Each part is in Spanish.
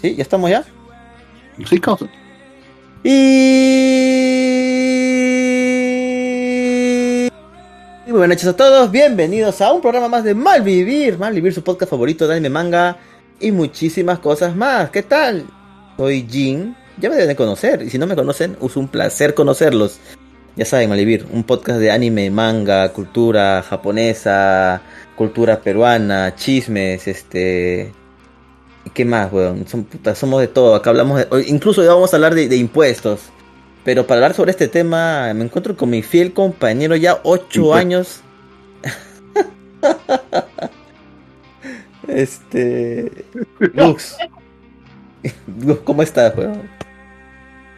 ¿Sí? ¿Ya estamos ya? Sí, causa. Y... Muy buenas noches a todos, bienvenidos a un programa más de Malvivir, Malvivir, su podcast favorito de anime, manga y muchísimas cosas más. ¿Qué tal? Soy Jin, ya me deben de conocer, y si no me conocen, es un placer conocerlos. Ya saben, Malvivir, un podcast de anime, manga, cultura japonesa, cultura peruana, chismes, este... ¿Qué más, weón? Son, puta, somos de todo, acá hablamos de... Incluso ya vamos a hablar de, de impuestos. Pero para hablar sobre este tema, me encuentro con mi fiel compañero ya ocho años. este. Lux. ¿Cómo estás, weón?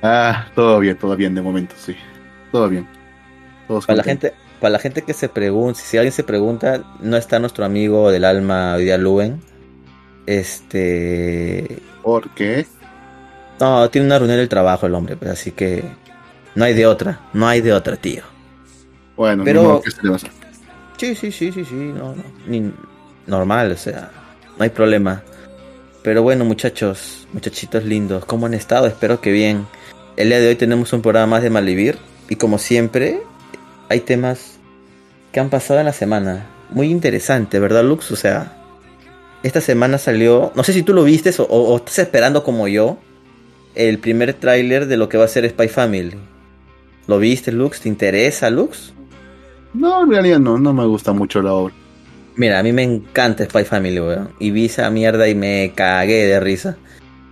Ah, todo bien, todo bien de momento, sí. Todo bien. Todos Para la gente, para la gente que se pregunta, si alguien se pregunta, no está nuestro amigo del alma hoy día Luen. Este. ¿Por qué? No, tiene una reunión del trabajo el hombre, pues así que. No hay de otra, no hay de otra, tío. Bueno, Pero- ¿qué se le va a hacer? Sí, sí, sí, sí, sí, no, no. Ni- normal, o sea, no hay problema. Pero bueno, muchachos, muchachitos lindos, ¿cómo han estado? Espero que bien. El día de hoy tenemos un programa más de Malvivir. Y como siempre, hay temas que han pasado en la semana. Muy interesante, ¿verdad, Lux? O sea, esta semana salió. No sé si tú lo viste o, o estás esperando como yo. El primer tráiler de lo que va a ser Spy Family. ¿Lo viste, Lux? ¿Te interesa, Lux? No, en realidad no, no me gusta mucho la obra. Mira, a mí me encanta Spy Family, weón. Y vi esa mierda y me cagué de risa.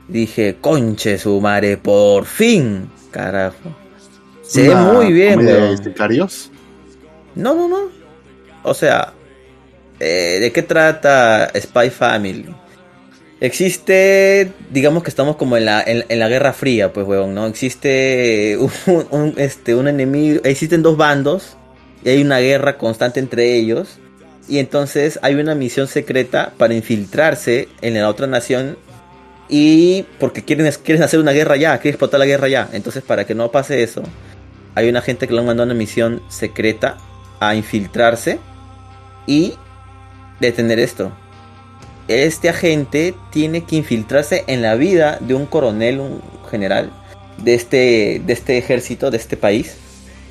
Dije, conche su madre, por fin. Carajo. Se ve muy bien, weón. de sicarios. No, no, no. O sea, eh, ¿de qué trata Spy Family? Existe, digamos que estamos como en la, en, la Guerra Fría, pues, weón, ¿no? Existe un, un, este, un enemigo, existen dos bandos y hay una guerra constante entre ellos. Y entonces hay una misión secreta para infiltrarse en la otra nación y porque quieren, quieren hacer una guerra ya, quieren explotar la guerra ya. Entonces para que no pase eso, hay una gente que le han mandado una misión secreta a infiltrarse y detener esto. Este agente tiene que infiltrarse en la vida de un coronel, un general de este, de este ejército, de este país.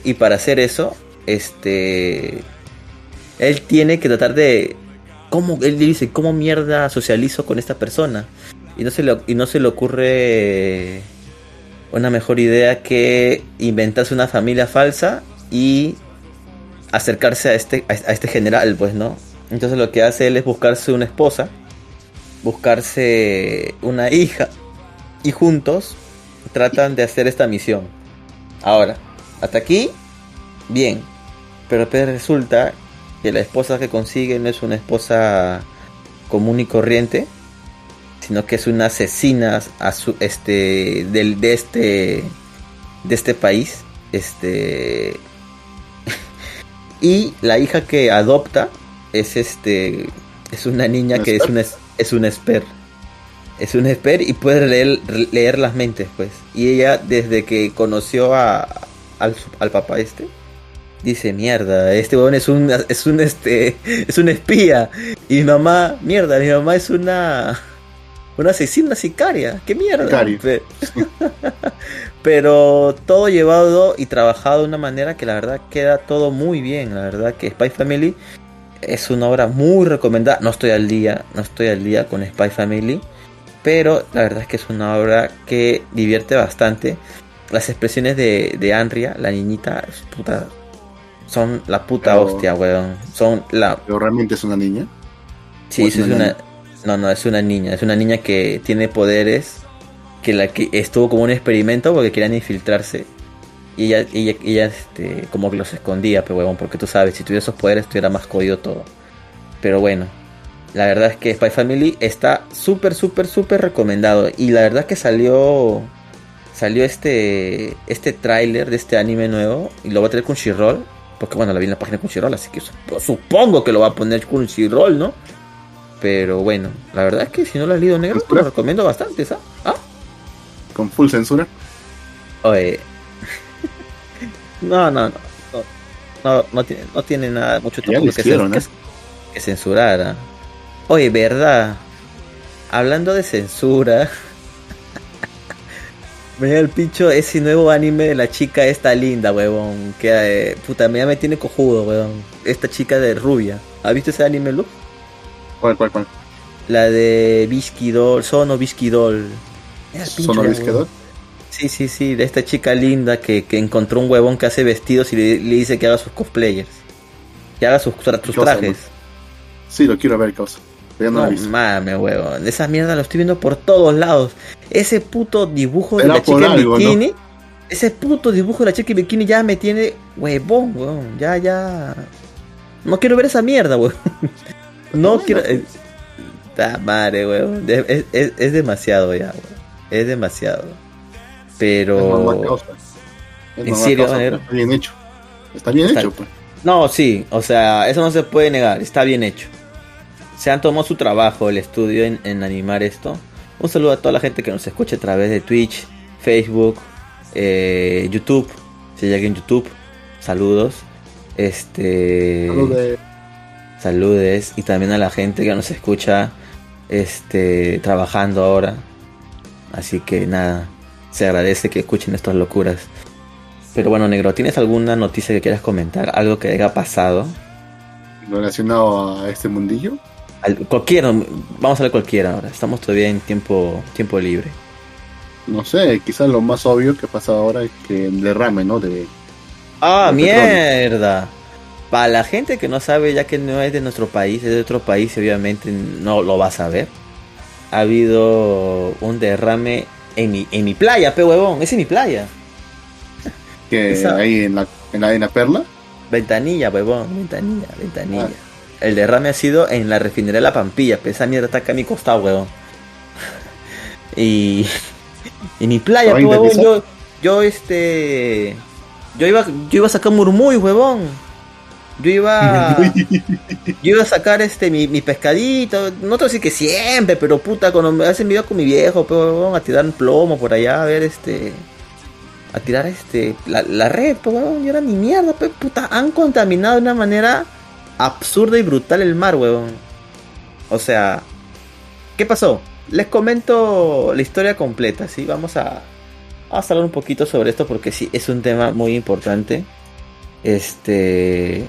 Y para hacer eso, este, él tiene que tratar de, cómo él dice, cómo mierda socializo con esta persona. Y no se le, y no se le ocurre una mejor idea que inventarse una familia falsa y acercarse a este, a este general, pues, ¿no? Entonces lo que hace él es buscarse una esposa, buscarse una hija y juntos tratan de hacer esta misión. Ahora, hasta aquí, bien. Pero pues resulta que la esposa que consigue no es una esposa común y corriente, sino que es una asesina a su, este, del, de este, de este país, este, y la hija que adopta es este es una niña ¿Un que es una es un esper es un esper y puede leer, leer las mentes pues. Y ella desde que conoció a al, al papá este dice mierda este weón es un es un este es un espía y mi mamá mierda mi mamá es una una asesina sicaria qué mierda pero todo llevado y trabajado de una manera que la verdad queda todo muy bien. La verdad que Spy Family es una obra muy recomendada. No estoy al día, no estoy al día con Spy Family, pero la verdad es que es una obra que divierte bastante. Las expresiones de, de Andrea, la niñita, es puta, son la puta Pero- hostia, weón. Son la... Pero realmente es una niña. Sí, ¿O es una? No, no, es una niña. Es una niña que tiene poderes que la que estuvo como un experimento porque querían infiltrarse y ella, ella, ella este, como que los escondía, pero huevón, porque tú sabes, si tuviera esos poderes estuviera más jodido todo. Pero bueno, la verdad es que Spy Family está súper, súper, súper recomendado y la verdad que salió salió este este tráiler de este anime nuevo y lo va a tener con Crunchyroll, porque bueno, la vi en la página de Crunchyroll, así que sup- supongo que lo va a poner Crunchyroll, ¿no? Pero bueno, la verdad es que si no lo has leído negro, te lo recomiendo bastante, ¿sabes? ¿Ah? Con full censura. Oye. No, no, no. No, no, no tiene, no tiene nada mucho tampoco que, hicieron, ¿eh? que-. Oye, verdad. Hablando de censura, Me llega el pincho ese nuevo anime de la chica esta linda, huevón. Que eh, puta, ya me tiene cojudo, huevón. Esta chica de rubia. ¿Has visto ese anime, Lu? ¿Cuál, cuál, cuál? La de Bisky Doll, Sono Bisky Doll. Mira pincho, ¿Sono Bisky. Doll? Sí, sí, sí, de esta chica linda que, que encontró un huevón que hace vestidos y le, le dice que haga sus cosplayers. Que haga sus, tra- sus Cosa, trajes. Sí, lo quiero ver, causa. No, No mames, huevón. Esa mierda lo estoy viendo por todos lados. Ese puto dibujo de la chica en ¿no? bikini. Ese puto dibujo de la chica en bikini ya me tiene huevón, huevón. Ya, ya. No quiero ver esa mierda, huevón. No quiero. eh, Ta madre, huevón. Es, es- es- es demasiado ya, huevón. Es demasiado. Pero. Es ¿En serio, negro? Está bien hecho. Está bien Está- hecho, pues. No, sí, o sea, eso no se puede negar, está bien hecho. Se han tomado su trabajo, el estudio en, en animar esto. Un saludo a toda la gente que nos escucha a través de Twitch, Facebook, eh, YouTube. Si alguien en YouTube, saludos. Este. De- Saludes. Y también a la gente que nos escucha este, trabajando ahora. Así que nada, se agradece que escuchen estas locuras. Pero bueno, negro, ¿tienes alguna noticia que quieras comentar? Algo que haya pasado. relacionado a este mundillo. Al- cualquiera, vamos a ver cualquiera ahora. Estamos todavía en tiempo, tiempo libre. No sé, quizás lo más obvio que pasa ahora es que el derrame, ¿no? De, ¡Ah, petróleo. mierda! Para la gente que no sabe, ya que no es de nuestro país, es de otro país, obviamente no lo va a saber. Ha habido un derrame en mi, en mi playa, pe huevón, es en mi playa. que Esa- hay en la, en la, en la perla. Ventanilla, huevón, ventanilla, ventanilla. El derrame ha sido en la refinería de La Pampilla, esa mierda está acá a mi costado, huevón. y. En mi playa, ¿Te va a pe, huevón, yo. Yo, este. Yo iba, yo iba a sacar murmullo, huevón. Yo iba. Yo iba a sacar este mi, mi pescadito, no te voy a decir que siempre, pero puta, cuando me hacen video con mi viejo, pues huevón, a tirar un plomo por allá, a ver este. A tirar este. La, la red, pues huevón, y era ni mierda, pues puta, han contaminado de una manera absurda y brutal el mar, huevón. O sea, ¿qué pasó? Les comento la historia completa, ¿sí? Vamos a, vamos a hablar un poquito sobre esto porque sí, es un tema muy importante. Este.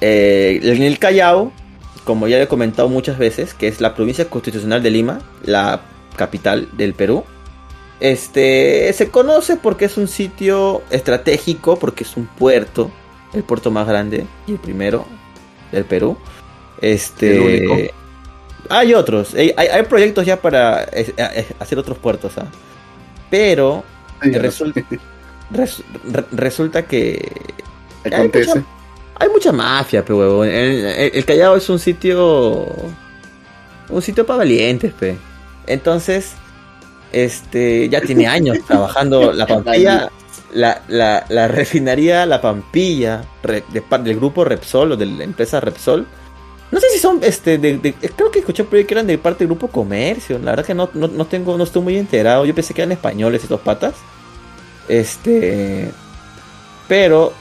Eh, en el Callao, como ya he comentado muchas veces, que es la provincia constitucional de Lima, la capital del Perú. Este se conoce porque es un sitio estratégico, porque es un puerto, el puerto más grande y el primero del Perú. Este, El único. hay otros, hay, hay- proyectos ya para eh, eh, hacer otros puertos, ¿ah? pero Sí, resulta, res- re- resulta que mucha- hay mucha mafia, pe huevón. El, el- el Callao es un sitio. Un sitio para valientes, pe. Entonces, este. Ya tiene años trabajando la Pampilla. La, la, la refinería La Pampilla. re- de par- del grupo Repsol o de la empresa Repsol. No sé si son. este de, de- Creo que escuché que eran de parte del grupo Comercio. La verdad que no, no, no tengo, no estoy muy enterado. Yo pensé que eran españoles estos patas. Este. Pero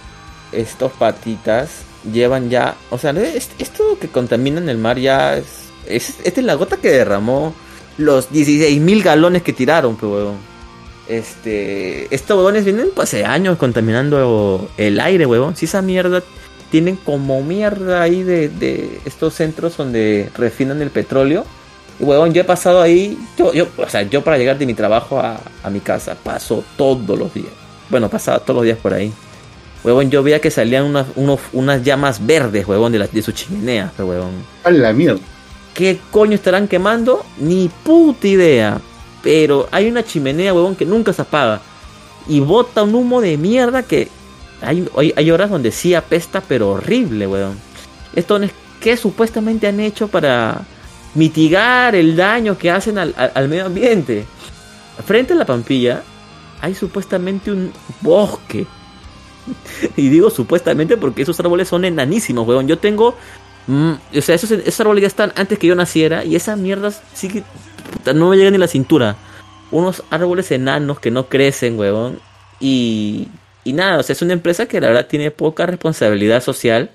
estos patitas llevan ya, o sea, es- esto que contaminan el mar ya es, es esta es la gota que derramó los 16 mil galones que tiraron, pues, huevón. Este, estos huevones vienen pues, hace años contaminando el aire, huevón. Si esa mierda tienen como mierda ahí de, de estos centros donde refinan el petróleo. Y huevón, yo he pasado ahí, yo, yo, o sea, yo para llegar de mi trabajo a, a mi casa paso todos los días. Bueno, pasaba todos los días por ahí. Huevón, yo veía que salían unas, unos- unas llamas verdes, huevón, de, la- de su chimenea, huevón. A la mierda. ¿Qué coño estarán quemando? Ni puta idea. Pero hay una chimenea, huevón, que nunca se apaga. Y bota un humo de mierda que hay, hay, hay horas donde sí apesta, pero horrible, huevón. Esto es que supuestamente han hecho para mitigar el daño que hacen al, al- al medio ambiente. Frente a la Pampilla hay supuestamente un bosque. Y digo supuestamente porque esos árboles son enanísimos, huevón. Yo tengo Mm, o sea, esos, esos árboles ya están antes que yo naciera y esas mierdas sí que no me llegan ni la cintura. Unos árboles enanos que no crecen, huevón. Y, y nada, o sea, es una empresa que la verdad tiene poca responsabilidad social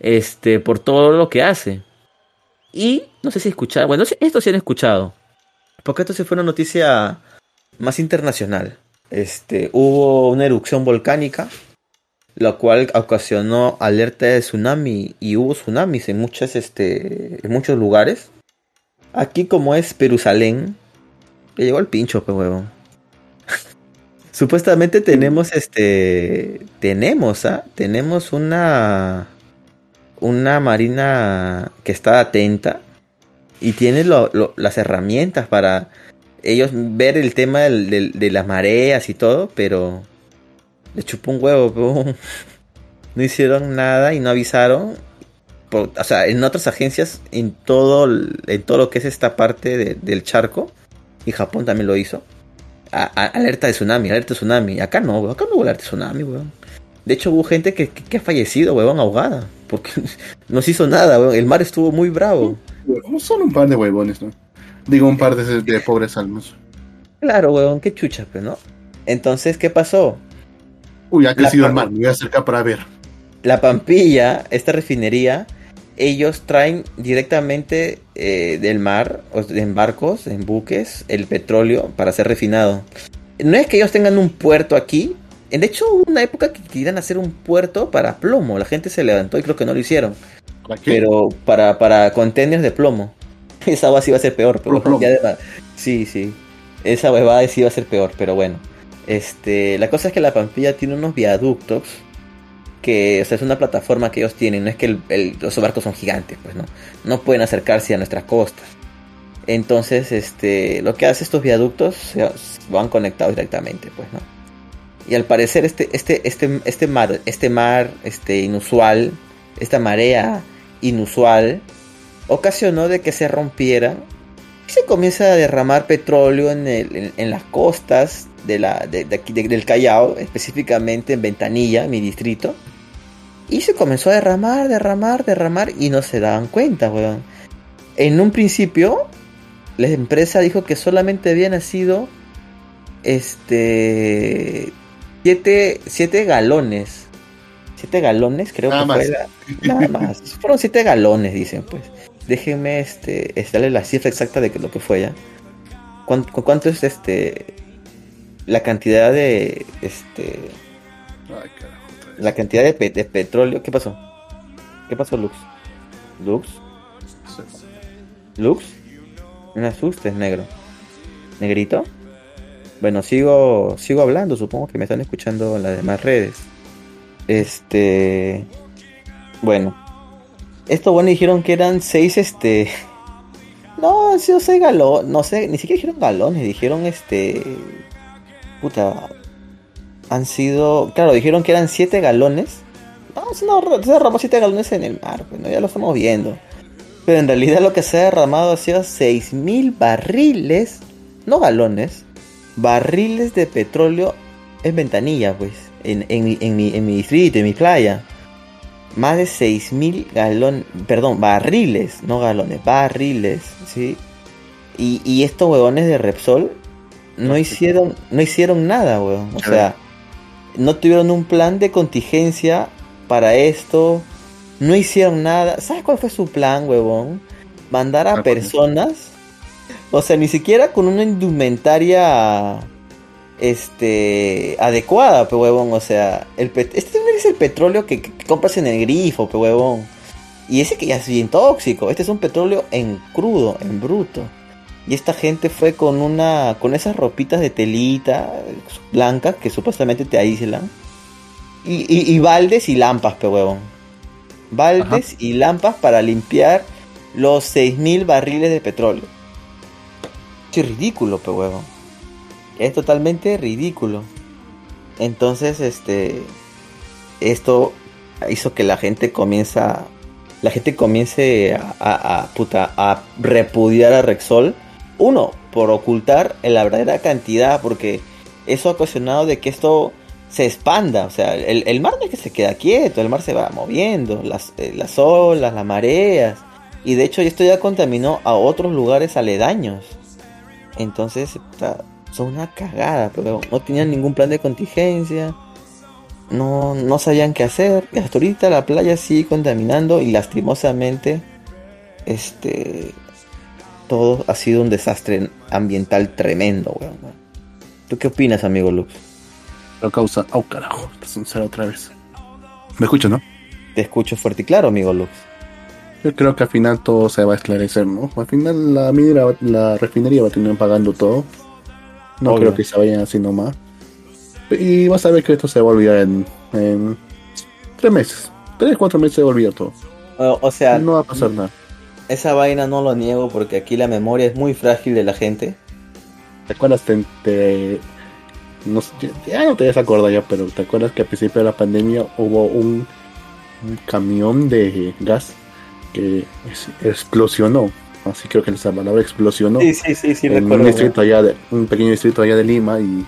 este, por todo lo que hace. Y no sé si escucharon, bueno, esto sí han escuchado. Porque esto sí fue una noticia más internacional. Este, hubo una erupción volcánica, la cual ocasionó alerta de tsunami y hubo tsunamis en este, en muchos lugares. Aquí como es Jerusalén, que llegó el pincho, pues huevón. Supuestamente tenemos este, tenemos, ¿ah? Tenemos una, una marina que está atenta y tiene las herramientas para ellos ver el tema de las mareas y todo, pero le chupó un huevo, no hicieron nada y no avisaron. o sea, en otras agencias, en todo, en todo lo que es esta parte del charco, y Japón también lo hizo. alerta de tsunami, alerta de tsunami. Acá no, acá no hubo alerta de tsunami, weón. De hecho, hubo gente que, ha fallecido, weón, ahogada. Porque no se hizo nada, weón. El mar estuvo muy bravo. Solo un par de huevones, ¿no? Digo, un par de, pobres almas. Claro, weón, qué chucha, pues, ¿no? Entonces, ¿qué pasó? Uy, ha crecido el mar, me voy a acercar para ver. La Pampilla, esta refinería, ellos traen directamente eh, del mar, en barcos, en buques, el petróleo para ser refinado. No es que ellos tengan un puerto aquí. De hecho, hubo una época que querían hacer un puerto para plomo. La gente se levantó y creo que no lo hicieron. ¿Para qué? Pero para, para contenedores de plomo. Esa agua sí va a ser peor. Pero sí, sí. Esa huevada sí va a ser peor, pero bueno. Este, la cosa es que la Pampilla tiene unos viaductos que es una plataforma que ellos tienen, no es que los barcos son gigantes, pues no, no pueden acercarse a nuestras costas. Entonces, este, lo que hace estos viaductos se van conectados directamente, pues, ¿no? Y al parecer este, este, este, este mar, este mar, este inusual, esta marea inusual, ocasionó de que se rompiera y se comienza a derramar petróleo en, en, las costas de la, de, aquí, del Callao, específicamente en Ventanilla, mi distrito. Y se comenzó a derramar, derramar, derramar y no se daban cuenta, weón. En un principio, la empresa dijo que solamente había nacido este 7 galones. 7 galones, creo que fue nada más. Fueron 7 galones, dicen, pues. Déjenme este, darle la cifra exacta de lo que fue ya. ¿Cuánto, cuánto es este la cantidad de este Ay, la cantidad de, petróleo. ¿Qué pasó? ¿Qué pasó, Lux? ¿Lux? ¿Lux? No me asustes, negro. ¿Negrito? Bueno, sigo, sigo hablando, supongo que me están escuchando en las demás redes. Este. Bueno. Esto, bueno, dijeron que eran seis, este. No, sí, o seis galones. No sé, ni siquiera dijeron galones, dijeron este. Puta, han sido, claro, dijeron que eran 7 galones. No, se, derramó 7 galones en el mar, bueno, ya lo estamos viendo. Pero en realidad lo que se ha derramado ha sido 6.000 barriles, no galones, barriles de petróleo en ventanilla, pues, en, en, mi, en mi distrito, en mi playa. Más de 6.000 galones, perdón, barriles, no galones, barriles, ¿sí? Y, y estos huevones de Repsol no hicieron, no hicieron nada, weón. O sea, no tuvieron un plan de contingencia para esto, no hicieron nada. ¿Sabes cuál fue su plan, huevón? Mandar a personas, o sea, ni siquiera con una indumentaria este adecuada, pe huevón, o sea, el este es el petróleo que, compras en el grifo, pe huevón. Y ese que ya es bien tóxico, este es un petróleo en crudo, en bruto. Y esta gente fue con una. con esas ropitas de telita blancas que supuestamente te aíslan. Y, y, baldes y lampas, pe huevón. Baldes y lampas para limpiar los 6.000 barriles de petróleo. Es ridículo, pe huevón. Es totalmente ridículo. Entonces, este. Esto hizo que la gente comienza. La gente comience a, puta, a repudiar a Rexol uno, por ocultar la verdadera cantidad, porque eso ha ocasionado de que esto se expanda, o sea, el, mar no es que se queda quieto, el mar se va moviendo, las, eh, las olas, las mareas, y de hecho esto ya contaminó a otros lugares aledaños. Entonces, son una cagada, pero no tenían ningún plan de contingencia, no, no sabían qué hacer, y hasta ahorita la playa sigue contaminando y lastimosamente, este, todo ha sido un desastre ambiental tremendo, weón. ¿Tú qué opinas, amigo Lux? Lo causa. Oh, carajo. Sincero otra vez. ¿Me escuchas, no? Te escucho fuerte y claro, amigo Lux. Yo creo que al final todo se va a esclarecer, ¿no? Al final la minera, la refinería va a tener pagando todo. No Obvio. creo que se vayan haciendo más. Y vas a ver que esto se va a olvidar en, en tres meses. Tres, cuatro meses se va a olvidar todo. O, o sea, No va a pasar nada. esa vaina no lo niego porque aquí la memoria es muy frágil de la gente. ¿Te acuerdas? Te, te- no ya no te acordar ya, pero ¿te acuerdas que al principio de la pandemia hubo un, un camión de gas que es- explosionó? Así creo que esa palabra explosionó. Sí, sí, sí, sí, en un recuerdo. distrito allá de, un pequeño distrito allá de Lima y,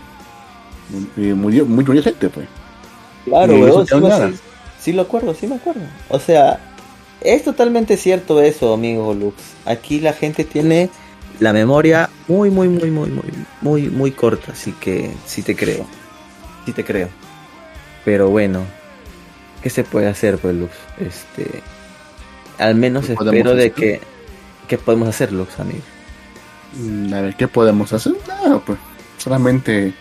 y murió, muy- murió gente pues Claro, weón, sí, me- nada. sí, sí lo acuerdo, sí me acuerdo. O sea, es totalmente cierto eso, amigo Lux. Aquí la gente tiene la memoria muy, muy, muy, muy, muy, muy, muy corta, así que sí te creo. Sí te creo. Pero bueno, ¿qué se puede hacer, pues, Lux? Este, al menos ¿Qué podemos espero de que, ¿qué podemos hacer, Lux, amigo? Mm, a ver qué podemos hacer nada pues solamente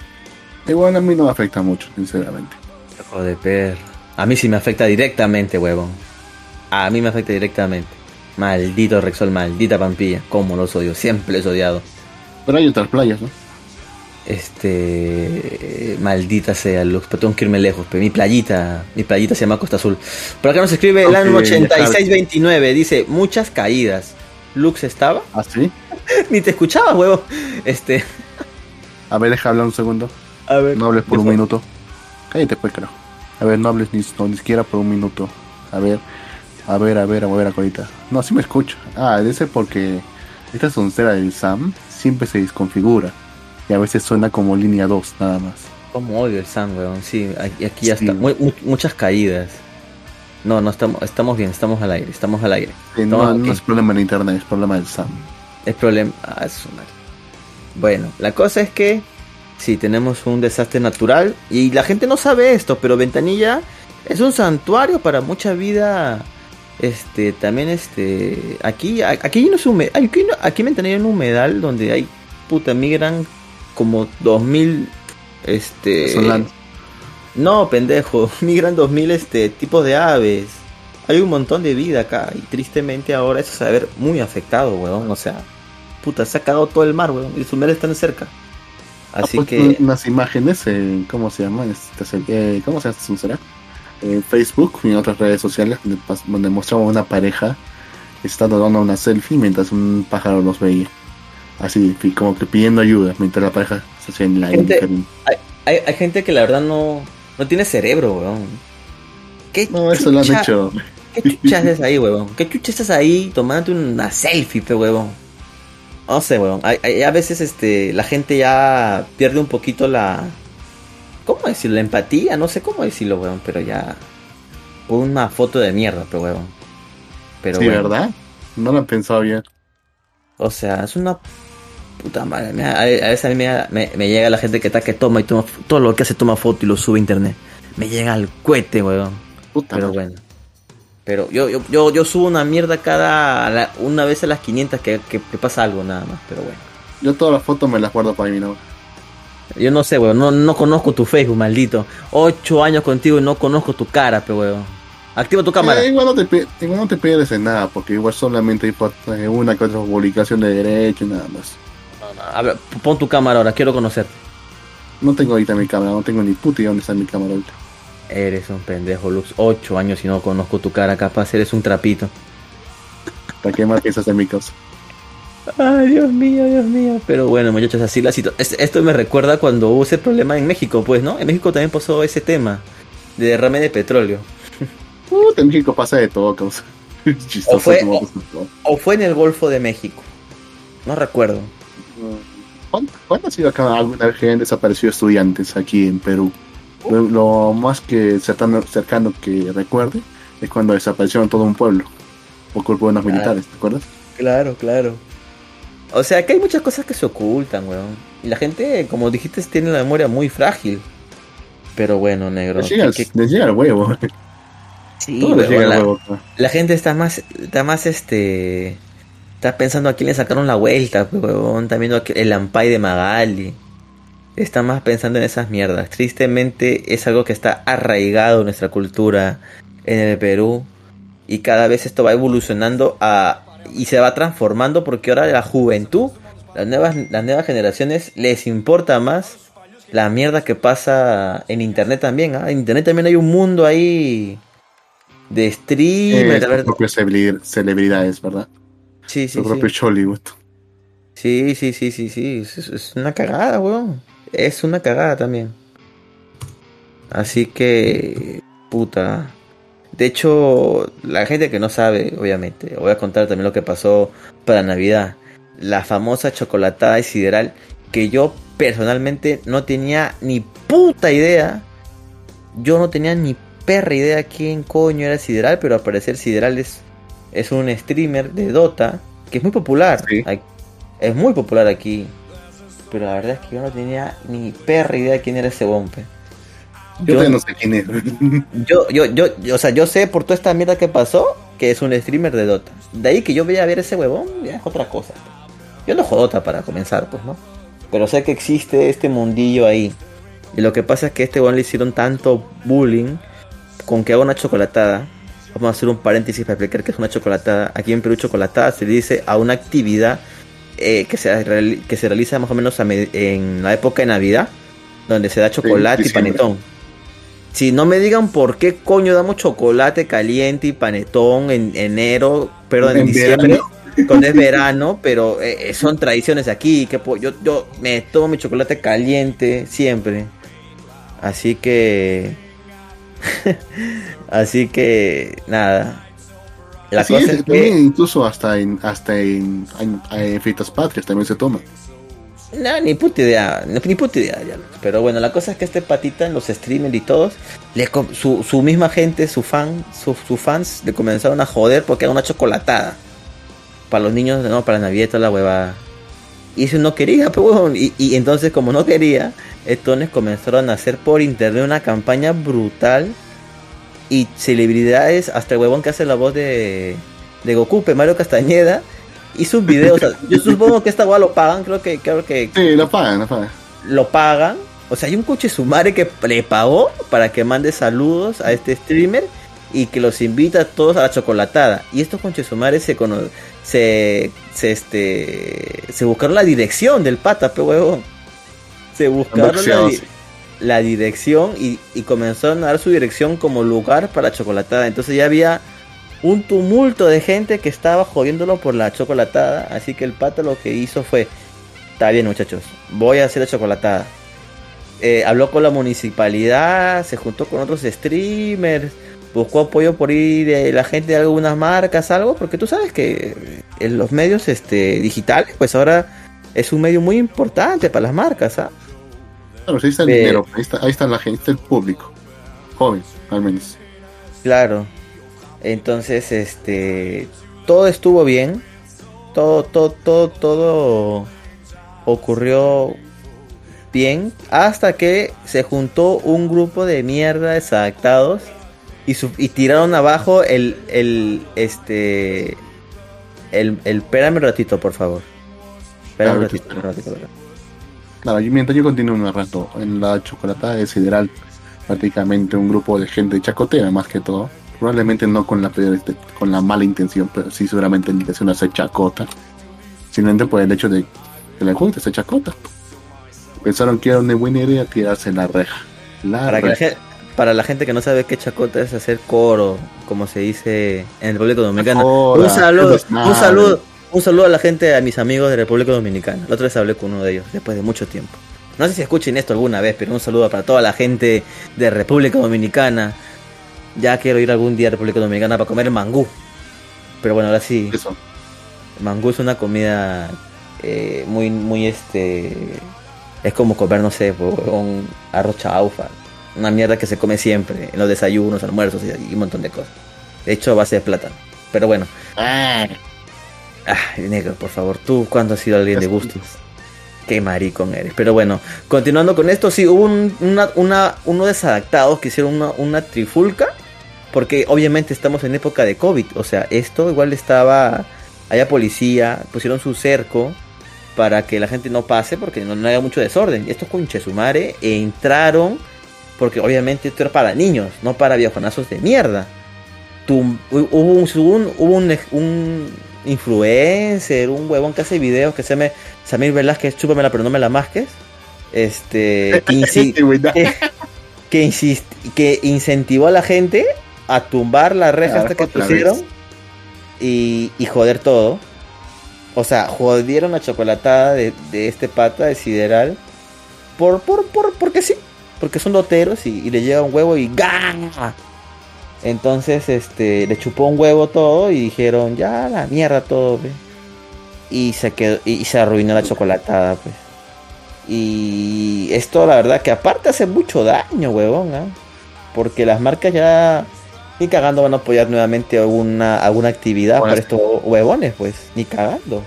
igual a mí no me afecta mucho sinceramente Hijo de perro. A mí sí me afecta directamente, huevón. A mí me afecta directamente. Maldito Rexol, maldita Pampilla. Cómo los odio. Siempre los he odiado. pero hay otras playas no Este. Maldita sea, Lux. Pero tengo que irme lejos. Pero mi playita. Mi playita se llama Costa Azul. Por acá nos escribe el año 8629. Dice: Muchas caídas. ¿Lux estaba? ¿Ah, sí? Ni te escuchaba, huevo. Este. a ver deja hablar un segundo A ver. no hables por ¿qué un fue? minuto cállate pues carajo a ver no hables ni, no, ni siquiera por un minuto a ver a ver a ver a ver colita no sí me escucho ah debe ser porque esta soncera del Sam siempre se desconfigura y a veces suena como línea 2 nada más Como odio el Sam, weón. Sí, aquí, aquí ya Sí. está. Mu- mu- muchas caídas. No, no estamos, estamos bien, estamos al aire, estamos al aire. Sí, Estamos no, es problema de internet es problema del Sam El problema. Ah, es una- Bueno, la cosa es que sí, tenemos un desastre natural y la gente no sabe esto, pero Ventanilla es un santuario para mucha vida. Este, también este, aquí, aquí no es un, aquí, no- aquí en Ventanilla hay un humedal donde hay, puta, migran como 2000, este, Solano. No, pendejo, migran 2000 este, tipos de aves. Hay un montón de vida acá y tristemente ahora eso se va a ver muy afectado, weón. O sea, puta, se ha cagado todo el mar, weón. Y sus mares están cerca. Así Ah, pues, que, unas imágenes en, ¿cómo se llama? Este, eh, ¿Cómo se llama? En Facebook y en otras redes sociales donde, donde mostraba una pareja estando dando una selfie mientras un pájaro los veía. Así, como que pidiendo ayuda mientras la pareja se hacía en la Gente- indiferente. hay, hay gente que la verdad no, no tiene cerebro, weón. ¿Qué No, eso lo han hecho. ¿Qué chucha haces ahí, huevón? ¿Qué chucha estás ahí tomándote una selfie, pe, huevón? No sé, hay- a veces este, la gente ya pierde un poquito la... ¿Cómo decirlo? La empatía, no sé cómo decirlo, huevón. Pero ya... Una foto de mierda, pe, huevón. Pero sí, ¿verdad? No lo han pensado bien. O sea, es una... Puta madre. me- A, a veces a mí me, me- me llega la gente que está que toma y toma... Todo lo que hace toma foto y lo sube a internet. Me llega al cohete, huevón. Puta Pero madre. bueno. Pero yo, yo, yo, yo subo una mierda cada la- una vez a las 500 que, que, que pasa algo nada más. Pero bueno. Yo todas las fotos me las guardo para mí, ¿no? Yo no sé, weón. No, no conozco tu Facebook, maldito. Ocho años contigo y no conozco tu cara, pero weón. Activa tu cámara. Eh, igual, no te, igual no te pierdes en nada, porque igual solamente hay eh, una que otra publicación de derecho y nada más. A ver, pon tu cámara ahora, quiero conocer. No tengo ahorita mi cámara, no tengo ni puta idea dónde está mi cámara ahorita. Eres un pendejo, Lux. Ocho años y no conozco tu cara. Capaz eres un trapito. ¿Para qué más piensas en mi casa? Ay, Dios mío, Dios mío. Pero bueno, muchachos, así la situación. Esto me recuerda cuando hubo ese problema en México, pues, ¿no? En México también pasó ese tema de derrame de petróleo. Puta, en México pasa de todo, causa. Chistoso O fue-. O fue en el Golfo de México. No recuerdo. ¿Cuándo, cuándo ha sido acá alguna vez que hayan desaparecido estudiantes aquí en Perú? Lo, lo más que cercano, cercano que recuerde es cuando desaparecieron todo un pueblo por culpa de unos Claro. militares, ¿te acuerdas? Claro, claro. O sea, que hay muchas cosas que se ocultan, weón. Y la gente, como dijiste, tiene la memoria muy frágil. Pero bueno, negro. Les llega, el- que- que- les llega el huevo. sí, weón, llega el huevo. la gente está más, está más, este... Está pensando a quién le sacaron la vuelta, viendo aquí el Ampay de Magali. está más pensando en esas mierdas. Tristemente es algo que está arraigado en nuestra cultura en el Perú y cada vez esto va evolucionando a, y se va transformando porque ahora la juventud, las nuevas, las nuevas generaciones les importa más la mierda que pasa en internet también. ¿ah? En internet también hay un mundo ahí de streamers. Eh, celebridades, ¿verdad? Sí, sí. Propio Hollywood. Sí, sí, sí, sí, sí. Es, una cagada, weón. Es una cagada también. Así que, puta. De hecho, la gente que no sabe, obviamente, voy a contar también lo que pasó para Navidad. La famosa chocolatada y sideral que yo personalmente no tenía ni puta idea. Yo no tenía ni perra idea quién coño era Sideral, pero al parecer Sideral es, es un streamer de Dota que es muy popular. Es muy popular aquí. Pero la verdad es que yo no tenía ni perra idea de quién era ese bombe. Yo, no sé quién es. yo, yo, yo, o sea, yo sé por toda esta mierda que pasó que es un streamer de Dota. De ahí que yo veía a ver ese huevón, ya es otra cosa. Yo no juego Dota para comenzar, pues, ¿no? Pero sé que existe este mundillo ahí. Y lo que pasa es que a este weón le hicieron tanto bullying con que haga una chocolatada. Vamos a hacer un paréntesis para explicar que es una chocolatada. Aquí en Perú chocolatada se le dice a una actividad eh, que, se, que se realiza más o menos en la época de Navidad, donde se da chocolate y panetón. Si no me digan por qué coño damos chocolate caliente y panetón en enero, perdón, en, diciembre, cuando es verano, pero eh, eh, son tradiciones aquí. Que yo, yo me tomo mi chocolate caliente siempre. Así que. Así que, nada. La cosa es, que... incluso hasta en hasta en, fiestas patrias también se toma. No, ni puta idea, ni puta idea. Pero bueno, la cosa es que este patita en los streamers y todos, su, su misma gente, su fan, sus fans le comenzaron a joder porque era una chocolatada. Para los niños, no, para Navidad toda la huevada. Y eso no quería, pues, y, y entonces como no quería, entonces comenzaron a hacer por internet una campaña brutal y celebridades, hasta el huevón que hace la voz de, de Goku, Mario Castañeda, hizo un video. yo supongo que esta hueá lo pagan, creo que, creo que. Sí, lo pagan, lo pagan. Lo pagan. O sea, hay un coche sumare que prepagó para que mande saludos a este streamer y que los invita a todos a la chocolatada. Y estos conches sumares se, se, se, este, se buscaron la dirección del pata, pe huevón. Se buscaron la, dirección y, y, comenzaron a dar su dirección como lugar para chocolatada. Entonces ya había un tumulto de gente que estaba jodiéndolo por la chocolatada. Así que el pata lo que hizo fue, está bien muchachos, voy a hacer la chocolatada. Eh, habló con la municipalidad, se juntó con otros streamers, buscó apoyo por ir de la gente de algunas marcas, algo, porque tú sabes que en los medios este, digitales, pues ahora es un medio muy importante para las marcas, ¿ah? Claro, ahí está el dinero, ahí está, ahí está la gente, el público, joven, al menos. Claro, entonces, este, todo estuvo bien, todo, todo, todo, todo ocurrió bien, hasta que se juntó un grupo de mierda desadaptados y, y tiraron abajo el, el, este, el, el, espérame un ratito, por favor. Espérame un ratito, un ratito, Claro, mientras yo continúo un rato, en la chocolatada de Sideral, prácticamente un grupo de gente chacotea más que todo. Probablemente no con la con la mala intención, pero sí seguramente la intención de hacer chacota. Simplemente por el hecho de que la gente se chacota. Pensaron que era una buena idea tirarse la reja. La para, reja. Para la gente que no sabe qué chacota es hacer coro, como se dice en República Dominicana. un saludo, un saludo, un saludo a la gente, a mis amigos de República Dominicana. La otra vez hablé con uno de ellos, después de mucho tiempo. No sé si escuchen esto alguna vez, pero un saludo para toda la gente de República Dominicana. Ya quiero ir algún día a República Dominicana para comer mangú. Pero bueno, ahora sí. Eso. Mangú es una comida eh, muy, muy este. Es como comer, no sé, un arroz chaufa. Una mierda que se come siempre en los desayunos, almuerzos y, un montón de cosas. De hecho, a base de plátano. Pero bueno. Ah. Ah, negro, por favor, tú cuando has sido alguien de gustos. Qué maricón eres. Pero bueno, continuando con esto, sí, hubo un, una, una, uno desadaptados que hicieron una, una trifulca. Porque obviamente estamos en época de COVID. O sea, esto igual estaba. Allá policía, pusieron su cerco para que la gente no pase porque no, no haya mucho desorden. Y estos conchesumare entraron porque obviamente esto era para niños, no para viejonazos de mierda. Tu- hubo un, un- hubo un, un influencer, un huevón que hace videos que se llama Samir Velázquez, chúpamela pero no me la masques. Este, que, insi- que, que insist- que incentivó a la gente a tumbar la reja hasta que pusieron y, y joder todo. O sea, jodieron la chocolatada de, de este pata de Sideral por, por, por, porque sí, porque son loteros y, y le llega un huevo y ¡gah! Entonces, este, le chupó un huevo todo y dijeron, ya la mierda todo, ve. Y se quedó, y, y se arruinó la chocolatada, pues. Y esto, la verdad, que aparte hace mucho daño, huevón, ¿ah? Porque las marcas ya ni cagando van a apoyar nuevamente alguna, alguna actividad Pues- para estos huevones, pues. Ni cagando.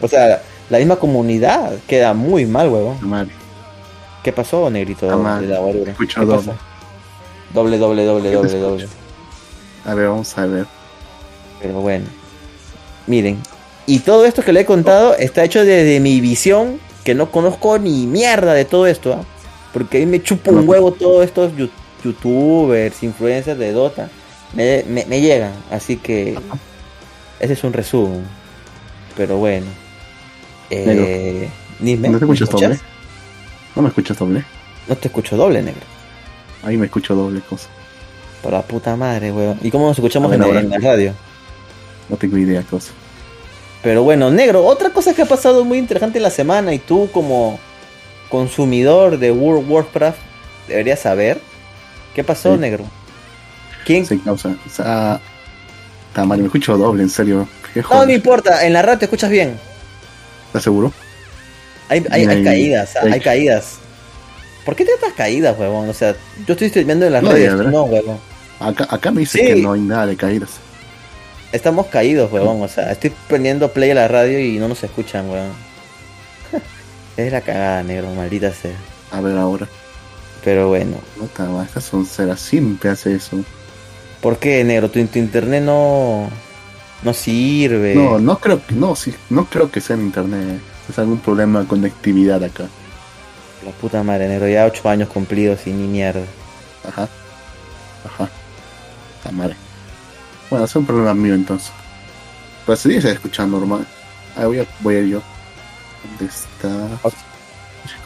O sea, la misma comunidad queda muy mal, huevón. ¿Qué pasó, negrito mal. de la guarura? Escucho ¿Qué doble. Doble, doble, doble, ¿Qué te doble. A ver, vamos a ver. Pero bueno. Miren. Y todo esto que le he contado está hecho desde mi visión, que no conozco ni mierda de todo esto. ¿ah? Porque ahí me chupo un huevo todos estos youtubers, influencers de Dota. Me, me- me llegan. Así que ese es un resumen. Pero bueno. Eh, ¿No te ¿me escuchas doble? ¿No me escuchas doble? No te escucho doble, negro. Ahí me escucho doble cosa. Por la puta madre, weón. ¿Y cómo nos escuchamos ver, en, en la radio? No tengo idea cosa. Pero bueno, negro, otra cosa que ha pasado muy interesante en la semana y tú como consumidor de World Warcraft deberías saber. ¿Qué pasó, Sí. negro? ¿Quién? Sí, causa. O sea, está mal, me escucho doble, en serio. ¿Qué No, no importa, en la radio te escuchas bien. ¿Estás seguro? Hay, hay, caídas, ah, hay- hay caídas. ¿Por qué te das caídas, huevón? O sea, yo estoy streameando en las No, redes, no, huevón. Acá, acá me dice Sí. que no hay nada de caídas. Estamos caídos, huevón. O sea, estoy prendiendo play a la radio y no nos escuchan, huevón. es la cagada, negro, maldita sea. A ver ahora. Pero bueno. No está mal, estas son ceras, siempre hace eso. ¿Por qué, negro? Tu, tu internet no, no sirve. No, no creo que, no, sí, no creo que sea en internet. Es algún problema de conectividad acá. La puta madre, negro. Ya ocho años cumplidos y ni mierda. Ajá. Ajá. La madre. Bueno, es un problema mío entonces. Pero sí se escucha normal. Ahí voy a, voy a ir yo. ¿Dónde está?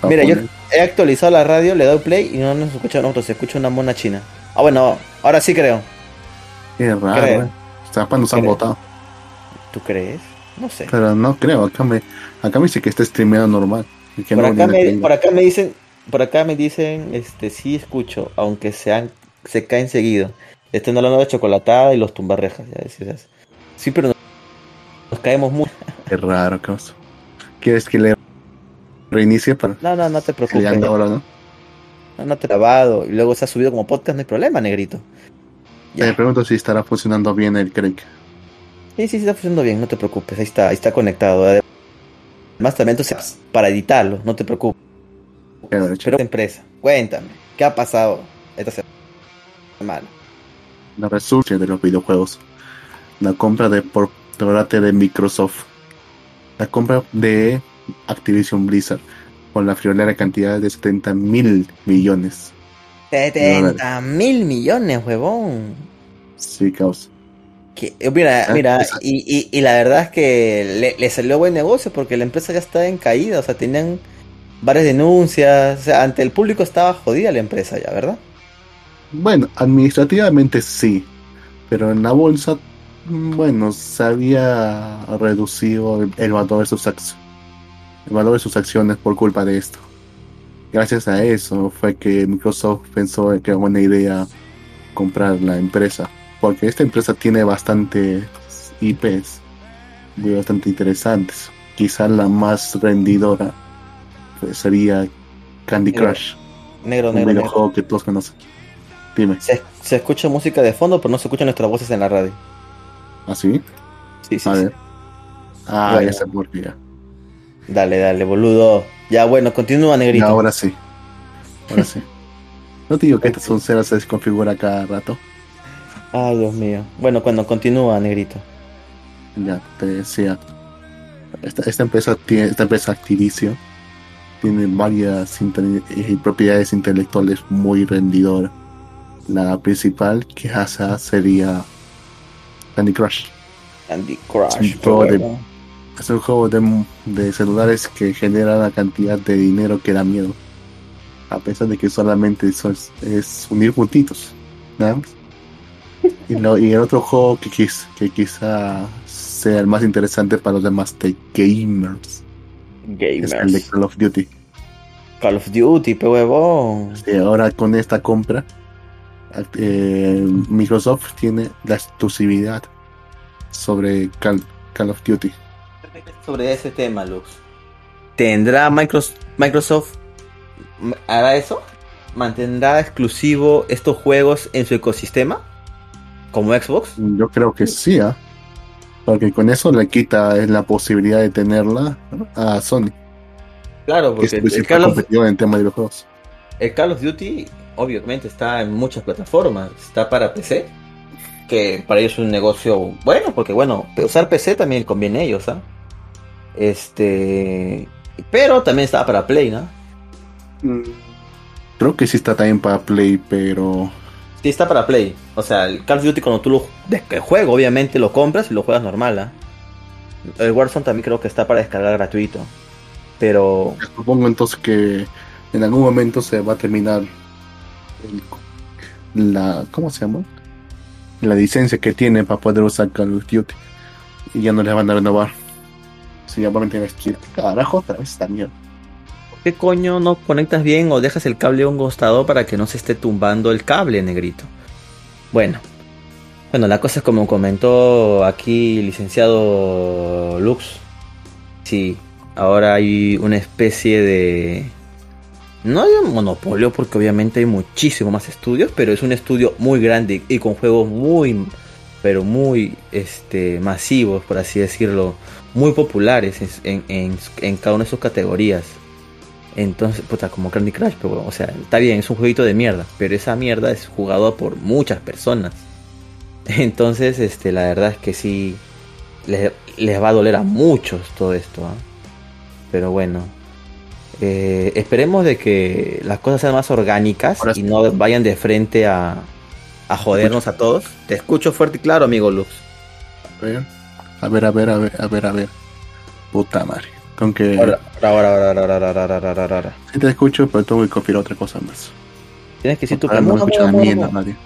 Mira, yo he actualizado la radio, le doy play y no nos escucha a nosotros, se escucha una mona china. Ah, bueno, ahora sí creo. Qué raro, creo. eh. O sea, nos han votado. ¿Tú crees? No sé. Pero no creo, acá me, acá me dice que está streameado normal. Y que Por no acá, me, por acá me dicen, por acá me dicen, este, sí escucho, aunque sean, se caen seguido. Están hablando de chocolatada y los tumbarrejas, ya decías. Sí, pero nos, nos caemos mucho. Qué raro, ¿qué pasa? ¿Quieres que le reinicie para No, no, no te preocupes. ande ahora, no? No, no te grabado y luego se ha subido como podcast, no hay problema, negrito. Ya. Me pregunto si estará funcionando bien el Craig. Sí, sí, sí, está funcionando bien, no te preocupes, ahí está, ahí está conectado. Además también entonces para editarlo, no te preocupes. Pero, Pero empresa, cuéntame, ¿qué ha pasado esta semana? la resurge de los videojuegos. La compra de por parte de Microsoft. La compra de Activision Blizzard con la friolera cantidad de 70 mil millones. 70 mil millones, huevón. Sí, caos. Que, eh, mira, Ah, mira, y, y, y la verdad es que le, le salió buen negocio porque la empresa ya está en caída, o sea, tenían varias denuncias, o sea, ante el público estaba jodida la empresa ya, ¿verdad? Bueno, administrativamente sí, pero en la bolsa, mm, bueno, se había reducido el, el valor de sus acciones, el valor de sus acciones por culpa de esto. Gracias a eso fue que Microsoft pensó que era buena idea comprar la empresa, porque esta empresa tiene bastantes IPs, muy bastante interesantes. Quizá la más rendidora pues, sería Candy Crush, Negro, un negro, negro. videojuego que todos conocen. Dime, Se, se escucha música de fondo, pero no se escuchan nuestras voces en la radio. ¿así? Sí, sí, A sí. ver. Ah, Bueno. ya sé por qué ya. Dale, dale, boludo. Ya, bueno, continúa, negrito. ahora sí. Ahora sí. No te digo que estas sonceras se desconfigura cada rato. Ay, Dios mío. Bueno, cuando continúa, negrito. Ya te decía. esta, esta empresa tiene, esta empresa Activision tiene varias eh, propiedades intelectuales muy rendidoras. La principal que hace sería Candy Crush. Candy Crush. De-. Es un juego de, de celulares que genera una cantidad de dinero que da miedo. A pesar de que solamente es unir puntitos. Nada más. Y, lo- y el otro juego que, quis- que quizá sea el más interesante para los demás de gamers es el de Gamers. Call of Duty. Call of Duty, pe huevón. Y ahora con esta compra, eh, Microsoft tiene la exclusividad sobre Call, Call of Duty. Sobre ese tema, Lux. ¿Tendrá Micros- Microsoft, m- hará eso? ¿Mantendrá exclusivo estos juegos en su ecosistema? ¿Como Xbox? Yo creo que sí, ¿ah? porque con eso le quita eh, la posibilidad de tenerla a Sony, Claro, que es porque el, Call of, en tema de los juegos. el Call of Duty obviamente está en muchas plataformas. Está para PC, que para ellos es un negocio bueno, porque bueno, usar PC también conviene a ellos, ¿ah? Este... Pero también está para Play, ¿no? Creo que sí está también para Play, pero está para Play. O sea, el Call of Duty cuando tú lo el juego, obviamente lo compras y lo juegas normal, ¿ah? El Warzone también creo que está para descargar gratuito. Pero supongo entonces que en algún momento se va a terminar la ¿cómo se llama? La licencia que tiene para poder usar Call of Duty y ya no les van a renovar. Sí, ya van a tener que ir. Carajo, otra vez esta mierda. ¿Qué coño no conectas bien o dejas el cable a un costado para que no se esté tumbando el cable, negrito? Bueno. Bueno, la cosa es como comentó aquí licenciado Lux. Sí, ahora hay una especie de no hay un monopolio porque obviamente hay muchísimo más estudios, pero es un estudio muy grande y con juegos muy, pero muy este, masivos, por así decirlo, muy populares en, en- en cada una de sus categorías. Entonces, puta, como Candy Crush, pero, o sea, está bien, es un jueguito de mierda, pero esa mierda es jugado por muchas personas. Entonces, este, la verdad es que sí, les, les va a doler a muchos todo esto. ¿ah? Pero bueno, eh, esperemos de que las cosas sean más orgánicas Ahora y no vayan de frente a, a jodernos a todos. Te escucho fuerte y claro, amigo Lux. A ver, a ver, a ver, a ver, a ver. Puta madre. Con que. Ahora, ahora, ahora, ahora, ahora, ahora, ahora, Sí te escucho, pero tengo que copiar otra cosa más. Tienes que decir tu pemuda. No escucho la mierda, nadie.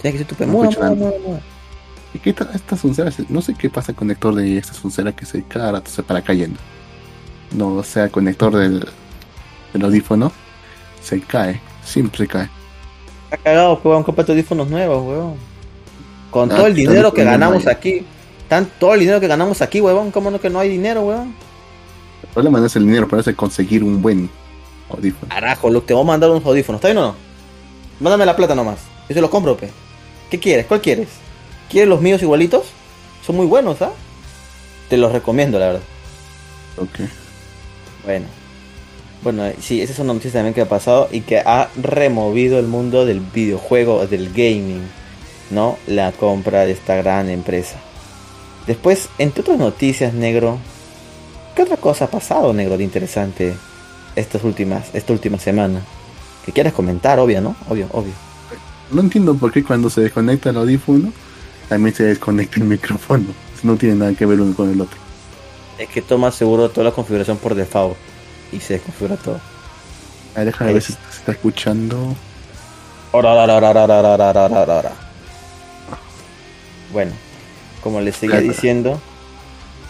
Tienes que decir tu pemuda. Es que esta, esta suncera, no sé qué pasa con el conector de esta suncera que se cada rato se para cayendo. No, o sea, conector del, del audífono se cae, siempre cae. Está cagado, pues, weón, compra audífonos nuevos, weón. Con ah, todo el dinero que ganamos aquí. Tan, todo el dinero que ganamos aquí, weón, ¿cómo no que no hay dinero, weón? Problema no es el dinero, el conseguir un buen audífono. Carajo, Luke, te voy a mandar unos audífonos, ¿está bien o no? Mándame la plata nomás. Yo se los compro, pe. ¿Qué quieres? ¿Cuál quieres? ¿Quieres los míos igualitos? Son muy buenos, ¿ah? Te los recomiendo, la verdad. Ok. Bueno. Bueno, sí, esa es una noticia también que ha pasado y que ha removido el mundo del videojuego, del gaming, ¿no? La compra de esta gran empresa. Después, entre otras noticias, negro, ¿Qué otra cosa ha pasado, negro, de interesante estas últimas, esta última semana? Que quieras comentar, obvio, ¿no? Obvio, obvio. No entiendo por qué cuando se desconecta el audífono, también se desconecta el micrófono. No tiene nada que ver uno con el otro. Es que toma seguro toda la configuración por default y se desconfigura todo. A ver, déjame ver si se está escuchando. Ahora, ahora, ahora, ahora, ahora, ahora, ahora. Bueno, como les seguía diciendo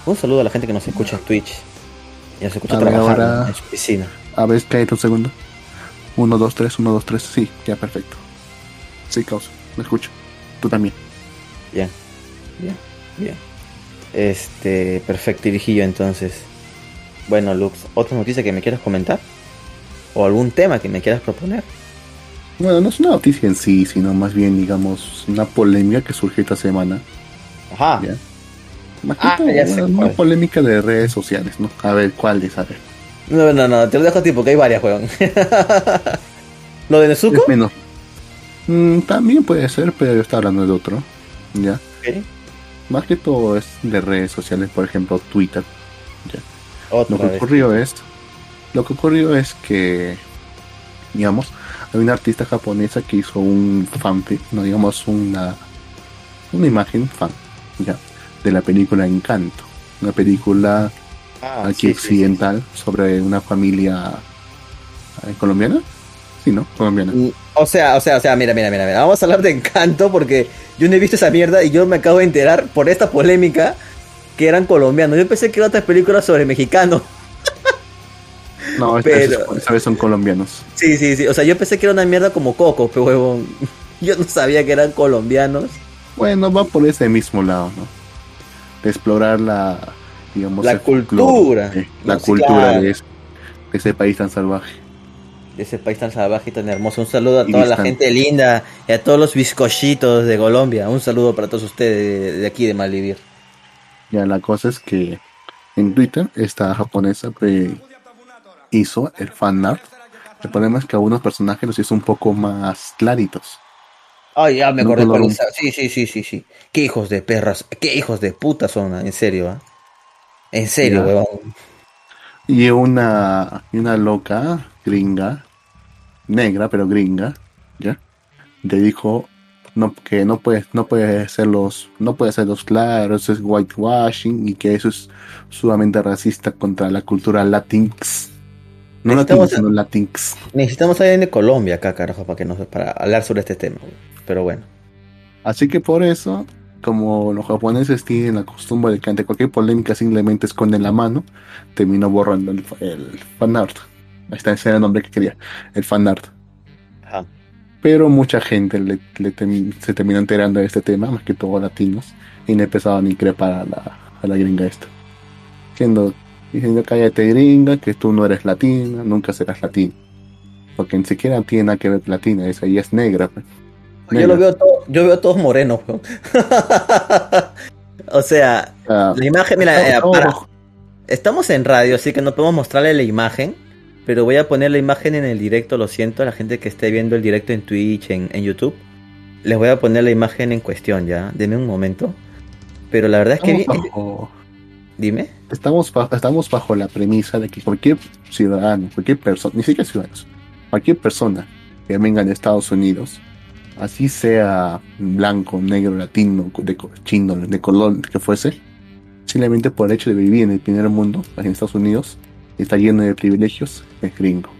un saludo a la gente que nos escucha en Twitch y nos escucha A ahora- en su piscina. A ver, cállate un segundo. 1, 2, 3, 1, 2, 3. Sí, ya perfecto. Sí, causa. Me escucho. Tú también. Bien, bien, bien. Este, perfecto, Irijillo, entonces. Bueno, Lux, ¿otra noticia que me quieras comentar? ¿O algún tema que me quieras proponer? Bueno, no es una noticia en sí, sino más bien, digamos, una polémica que surgió esta semana. Ajá. Ya. Más que Ah, ya sé una polémica de redes sociales, ¿no? A ver, ¿cuál es? A ver. No, no, no, te lo dejo a ti porque hay varias, weón. ¿Lo de Nezuko? Es menos. Mm, también puede ser, pero yo estaba hablando de otro. Ya. Ok. Más que todo es de redes sociales, por ejemplo, Twitter. lo que ocurrió es, lo que ocurrió es que, digamos, hay una artista japonesa que hizo un fanfic, no digamos una, una imagen fan, ya, de la película Encanto, una película ah, aquí occidental sobre una familia eh, colombiana. Sí, ¿no? Colombiana. O sea, o sea, o sea, mira, mira, mira, mira. Vamos a hablar de Encanto porque yo no he visto esa mierda y yo me acabo de enterar por esta polémica que eran colombianos. Yo pensé que eran otras películas sobre mexicanos. No, esta, vez son colombianos. Sí, sí, sí. O sea, yo pensé que era una mierda como Coco, pero huevón. Yo no sabía que eran colombianos. Bueno, va por ese mismo lado, ¿no? Explorar la, digamos, la cultura. la cultura de, ese, país tan salvaje. De ese país tan salvaje y tan hermoso. Un saludo a toda la gente linda y a todos los bizcochitos de Colombia. Un saludo para todos ustedes de, aquí de Malivir. Ya, la cosa es que en Twitter esta japonesa hizo el fan art. El problema es que algunos personajes los hizo un poco más claritos. Ay, ya me acordé por Sí, sí, sí, sí, sí. Qué hijos de perras, qué hijos de puta son, en serio, ¿ah? En serio, weón. Y una, y una loca gringa, negra, pero gringa, ¿ya? Le dijo no, que no puede, no puede los no puede los claros, es whitewashing y que eso es sumamente racista contra la cultura latinx. No necesitamos, sino latinx. Necesitamos alguien de Colombia acá, carajo, para que nos, para hablar sobre este tema. Pero bueno. Así que por eso, como los japoneses tienen la costumbre de que ante cualquier polémica simplemente esconden la mano, terminó borrando el, el fanart. Ahí está, ese era el nombre que quería, el fanart. Pero mucha gente le, se terminó enterando de este tema, más que todo latinos, y no empezaban ni crepar a la, a la gringa esta. Diciendo, diciendo cállate gringa, que tú no eres latina, nunca serás latina. Porque ni siquiera tiene nada que ver latina, esa ella es negra. Pues. Yo lo veo todo, yo veo todos morenos, o sea, ah, la imagen, mira, eh, estamos en radio, así que no podemos mostrarle la imagen, pero voy a poner la imagen en el directo, lo siento, a la gente que esté viendo el directo en Twitch, en, YouTube. Les voy a poner la imagen en cuestión ya, denme un momento. Pero la verdad es que... Dime. Estamos, estamos bajo la premisa de que cualquier ciudadano, cualquier persona, ni siquiera ciudadanos, cualquier persona que venga de Estados Unidos así sea blanco, negro, latino, de chino, de color que fuese, simplemente por el hecho de vivir en el primer mundo, en Estados Unidos, está lleno de privilegios, es gringo.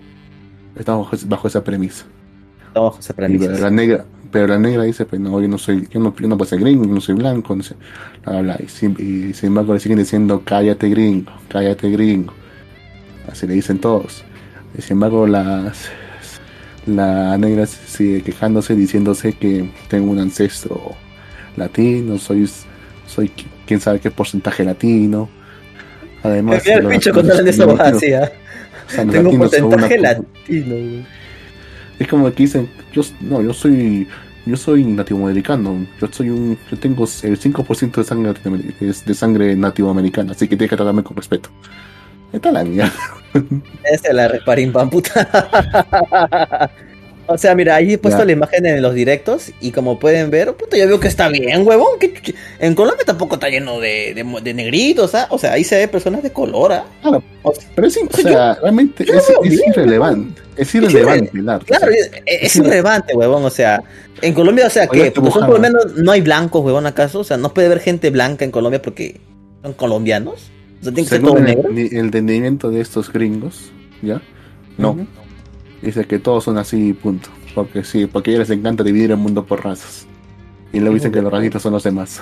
Estamos bajo, esa premisa. Estamos bajo esa premisa. Pero la negra, pero la negra dice, pues no, yo no soy, yo no, puedo ser gringo, yo no soy blanco, no sé, Y, sin, embargo le siguen diciendo, cállate gringo, cállate gringo. Así le dicen todos. Y sin embargo las la negra sigue quejándose, diciéndose que tengo un ancestro latino, soy, soy quién sabe qué porcentaje latino. Además, el pincho con esa vacía. Tengo un porcentaje latino. Es como que dicen, yo no, yo soy yo soy nativoamericano, yo soy un yo tengo el 5% de sangre de sangre nativoamericana, así que tienes que tratarme con respeto. Esta la mía. Esa es la reparín puta. O sea, mira, ahí he puesto la imagen en los directos y como pueden ver, puta, yo veo que está bien, huevón. Que, en Colombia tampoco está lleno de, de, negritos, ¿ah? O sea, ahí se ve personas de color, ¿ah? Claro, pero sí, o, sea, realmente es, irrelevante. Es irrelevante el arte. Claro, es, irrelevante, huevón. O sea, en Colombia, o sea, que por lo menos no hay blancos, huevón, ¿acaso? O sea, no puede haber gente blanca en Colombia porque son colombianos. O el, entendimiento de estos gringos, ¿ya? No. Dice que todos son así, punto. Porque sí, porque a ellos les encanta dividir el mundo por razas. Y luego dicen que los racistas son los demás.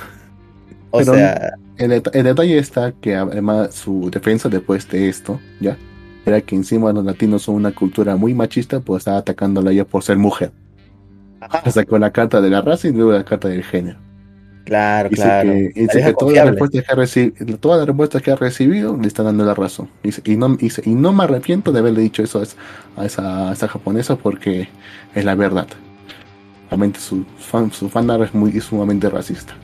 O sea... El, detalle está que además su defensa después de esto, ¿ya? Era que encima los latinos son una cultura muy machista, pues estaba atacándola ella por ser mujer. Sacó la carta de la raza y luego la carta del género. Claro, claro. dice que todas las, respuestas que ha recibido, todas las respuestas que ha recibido le están dando la razón. y, no, y, no me arrepiento de haberle dicho eso a esa, a esa japonesa porque es la verdad. Realmente su, fan, su es muy sumamente racista.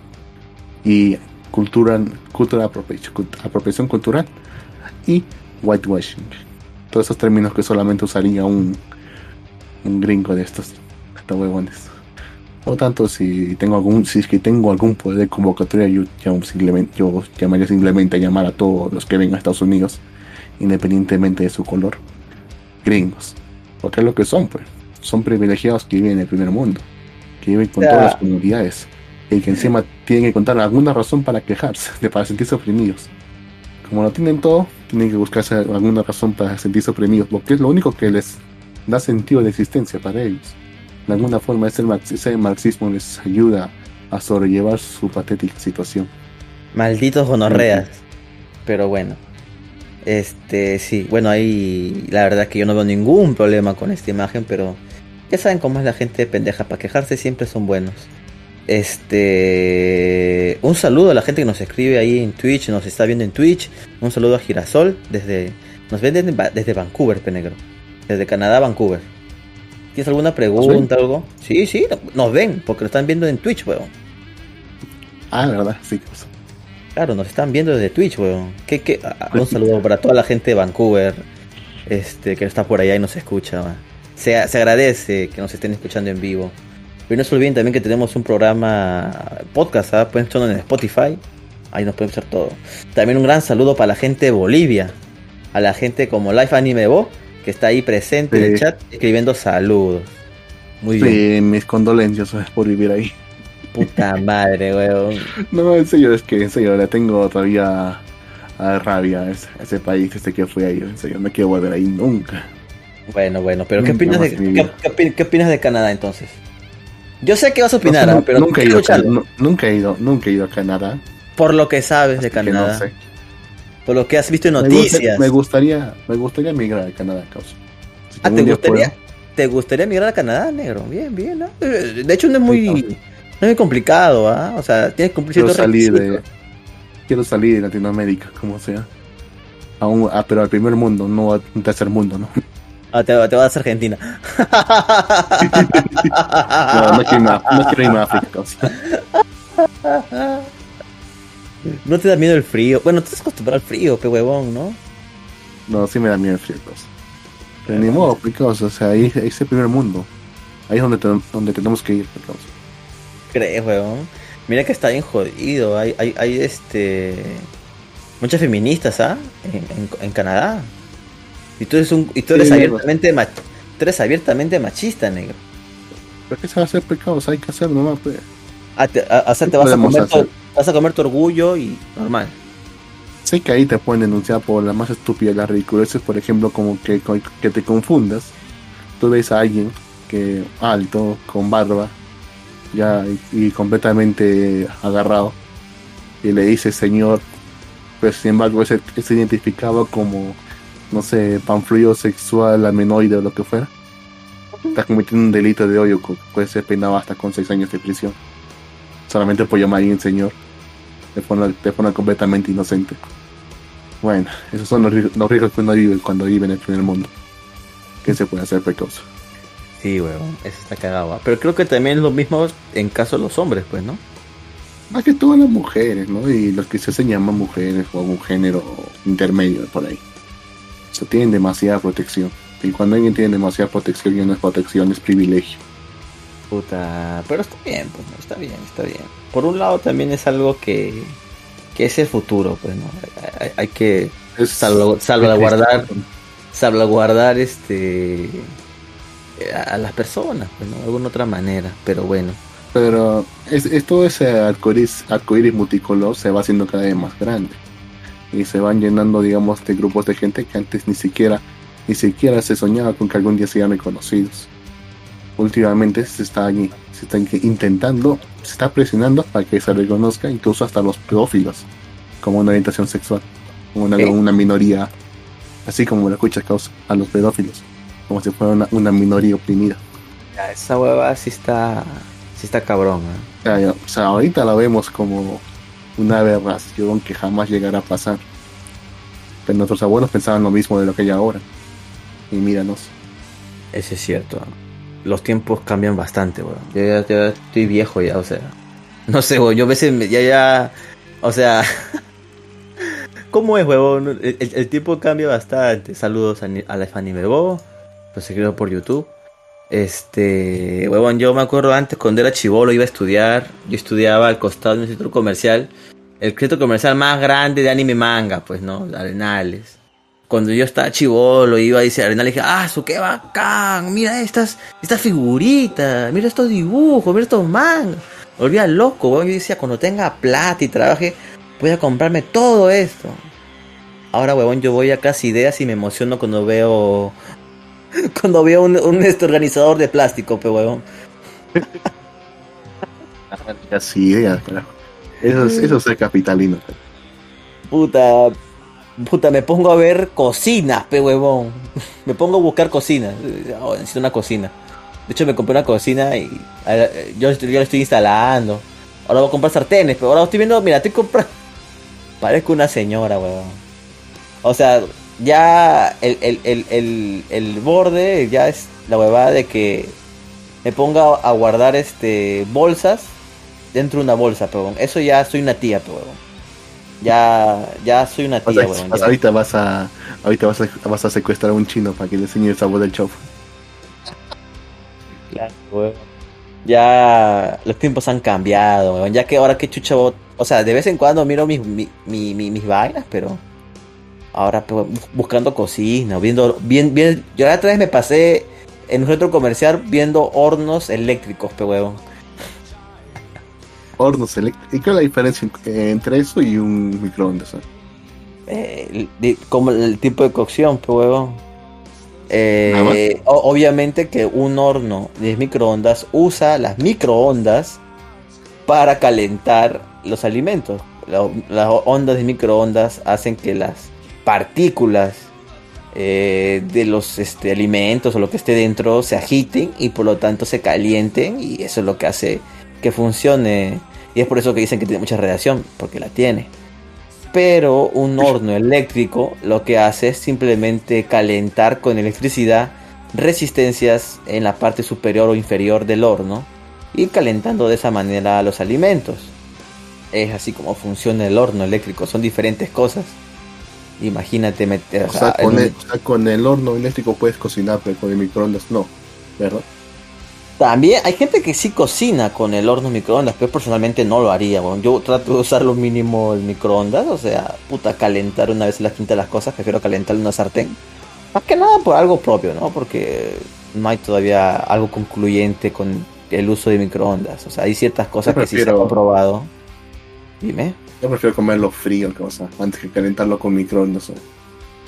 Y cultura, cultura apropiación, cultural y whitewashing. Todos esos términos que solamente usaría un, un gringo de estos, estos huevones. Por lo tanto, si tengo algún, si es que tengo algún poder de convocatoria, yo, simplemente, yo llamaría simplemente a llamar a todos los que vengan a Estados Unidos, independientemente de su color, gringos. Porque es lo que son, pues. Son privilegiados que viven en el primer mundo, que viven con todas las comunidades, y que encima tienen que contar alguna razón para quejarse, de para sentirse oprimidos. Como lo tienen todo, tienen que buscarse alguna razón para sentirse oprimidos, porque es lo único que les da sentido de existencia para ellos de alguna forma ese, ese marxismo les ayuda a sobrellevar su patética situación. Malditos gonorreas. Pero bueno. Este, sí, bueno, ahí la verdad que yo no veo ningún problema con esta imagen, pero ya saben cómo es la gente pendeja, para quejarse siempre son buenos. Este, un saludo a la gente que nos escribe ahí en Twitch, nos está viendo en Twitch. Un saludo a Girasol desde, nos ven desde, desde Vancouver, Penegro, desde Canadá, Vancouver. ¿Tienes alguna pregunta, algo? Sí, sí, nos ven, porque lo están viendo en Twitch, weón. Ah, verdad, sí. Claro, nos están viendo desde Twitch, weón. ¿Qué, qué? Un saludo para toda la gente de Vancouver, este, que está por allá y nos escucha. Se, se agradece que nos estén escuchando en vivo. Pero no se olviden también que tenemos un programa podcast, ¿ah? pueden escucharlo en Spotify. Ahí nos pueden escuchar todo. También un gran saludo para la gente de Bolivia. A la gente como Life Anime Bo, que está ahí presente en el chat escribiendo saludos. Muy bien. mis condolencias por vivir ahí. Puta madre, weón. No, en serio, es que en serio le tengo todavía a rabia a ese, país desde que fui ahí. En serio, no quiero volver ahí nunca. Bueno, bueno, pero ¿qué opinas, de, ¿qué, opinas de Canadá entonces? Yo sé que vas a opinar, ¿ah? pero nunca he, ido, nunca he ido, nunca he ido a Canadá. Por lo que sabes de Canadá. No sé. Por lo que has visto en noticias. Me, gustaría, me gustaría migrar a Canadá, causa. ah, ¿te gustaría, ¿te gustaría migrar a Canadá, negro? Bien, bien, ¿no? Eh, de hecho, no es muy, no es muy complicado, ¿ah? O sea, tienes que cumplir quiero salir de Quiero salir de Latinoamérica, como sea. A ah, pero al primer mundo, no al tercer mundo, ¿no? Ah, te, te vas a Argentina. no, no quiero, no quiero irme a África, causa. ¿No te da miedo el frío? Bueno, tú estás acostumbrado al frío, qué huevón, ¿no? No, sí me da miedo el frío, pues. Pero ni modo, picos, o sea, ahí, es el primer mundo. Ahí es donde, donde tenemos que ir, picos. ¿Crees, huevón? Mira que está bien jodido. Hay, hay, hay este. Muchas feministas, ¿ah? En, Canadá. Y tú eres un. Y tú eres abiertamente tú eres abiertamente machista, negro. ¿Pero qué se va a hacer pecados? Hay que hacer nomás, pues. Ah, te, a, te vas a comer todo, vas a comer tu orgullo y normal. Sé que ahí te pueden denunciar por la más estúpida las ridiculeces, por ejemplo, como que, que te confundas. Tú ves a alguien que alto, con barba, ya y, completamente agarrado, y le dice señor, pues sin embargo es, es identificado como, no sé, panfluyo sexual, amenoide o lo que fuera. Estás cometiendo un delito de odio, puede ser penado hasta con seis años de prisión solamente por llamar a alguien señor de forma, completamente inocente. Bueno, esos son los, riesgos que uno vive cuando vive en el primer mundo. ¿Qué se puede hacer precoz? Sí, weón, eso está cagado. ¿ah? Pero creo que también es lo mismo en caso de los hombres, pues, ¿no? Más que todas las mujeres, ¿no? Y los que se hacen llaman mujeres o un género intermedio por ahí. O sea, tienen demasiada protección. Y cuando alguien tiene demasiada protección, ya no es protección, es privilegio. Puta, pero está bien, pues, está bien, está bien. Por un lado también es algo que, que es el futuro, pues, ¿no? Hay, que salvaguardar, salvaguardar este a, las personas, pues, ¿no? De alguna otra manera, pero bueno. Pero es, todo ese arcoíris, arcoíris multicolor se va haciendo cada vez más grande y se van llenando, digamos, de grupos de gente que antes ni siquiera, ni siquiera se soñaba con que algún día sean reconocidos últimamente se está allí, se está intentando, se está presionando para que se reconozca incluso hasta los pedófilos como una orientación sexual, como una, minoría, así como lo escuchas causa, a los pedófilos, como si fuera una, minoría oprimida. esa hueva sí está, sí está cabrón. ¿eh? o sea, ahorita la vemos como una aberración que jamás llegará a pasar. Pero nuestros abuelos pensaban lo mismo de lo que hay ahora. Y míranos. Ese es cierto los tiempos cambian bastante, weón. Yo ya, estoy viejo ya, o sea. No sé, weón. Yo a veces ya, ya. O sea. ¿Cómo es, weón? El, tiempo cambia bastante. Saludos a, a la Fanny Bebo. Los seguido por YouTube. Este, huevón, yo me acuerdo antes cuando era chivolo iba a estudiar, yo estudiaba al costado de un centro comercial, el centro comercial más grande de anime manga, pues, ¿no? Arenales. Cuando yo estaba chivolo iba a decir Arenales, dije, ah, su qué bacán, mira estas, estas figuritas, mira estos dibujos, mira estos mangas. Volvía loco, huevón, yo decía, cuando tenga plata y trabaje, voy a comprarme todo esto. Ahora, huevón, yo voy a casi ideas y me emociono cuando veo cuando veo un, un este organizador de plástico, pe huevón. Así, ya, carajo. Eso, es- eso es capitalino. Puta, puta, me pongo a ver cocinas, pe huevón. Me pongo a buscar cocinas. Oh, necesito una cocina. De hecho, me compré una cocina y eh, yo, yo la estoy instalando. Ahora voy a comprar sartenes, pero ahora estoy viendo, mira, estoy comprando. Parezco una señora, huevón. O sea, ya el, el, el, el, el borde ya es la huevada de que me ponga a guardar este bolsas dentro de una bolsa, pero eso ya soy una tía, pero ya ya soy una tía, ya. ahorita vas a ahorita vas a, vas a secuestrar a un chino para que le enseñe el sabor del chofu. Claro, huevón. Ya los tiempos han cambiado, huevón. Ya que ahora que chucha, bo- o sea, de vez en cuando miro mis, mi, mi- mi- mis vainas, pero ahora pues, bu- buscando cocina, viendo, bien, bien, yo la otra vez me pasé en un centro comercial viendo hornos eléctricos, pe huevón. Hornos eléctricos. ¿Y cuál es la diferencia en- entre eso y un microondas? eh? Como el tipo de cocción, pe huevón. Eh, obviamente que un horno de microondas usa las microondas para calentar los alimentos. La- las ondas de microondas hacen que las partículas eh, de los este, alimentos o lo que esté dentro se agiten y por lo tanto se calienten y eso es lo que hace que funcione. Y es por eso que dicen que tiene mucha radiación, porque la tiene. Pero un horno eléctrico lo que hace es simplemente calentar con electricidad resistencias en la parte superior o inferior del horno y calentando de esa manera los alimentos. Es así como funciona el horno eléctrico, son diferentes cosas. Imagínate meter O sea, con el, o sea, con el horno eléctrico puedes cocinar, pero con el microondas no, ¿verdad? También hay gente que sí cocina con el horno microondas, pero personalmente no lo haría. weón. Yo trato de usar lo mínimo el microondas, o sea, puta, calentar una vez en la quinta las cosas, prefiero calentar en una sartén. Más que nada por algo propio, ¿no? Porque no hay todavía algo concluyente con el uso de microondas. O sea, hay ciertas cosas Yo que sí se han prefiero- comprobado. Dime. Yo prefiero comerlo frío, sea, antes que calentarlo con microondas. eh.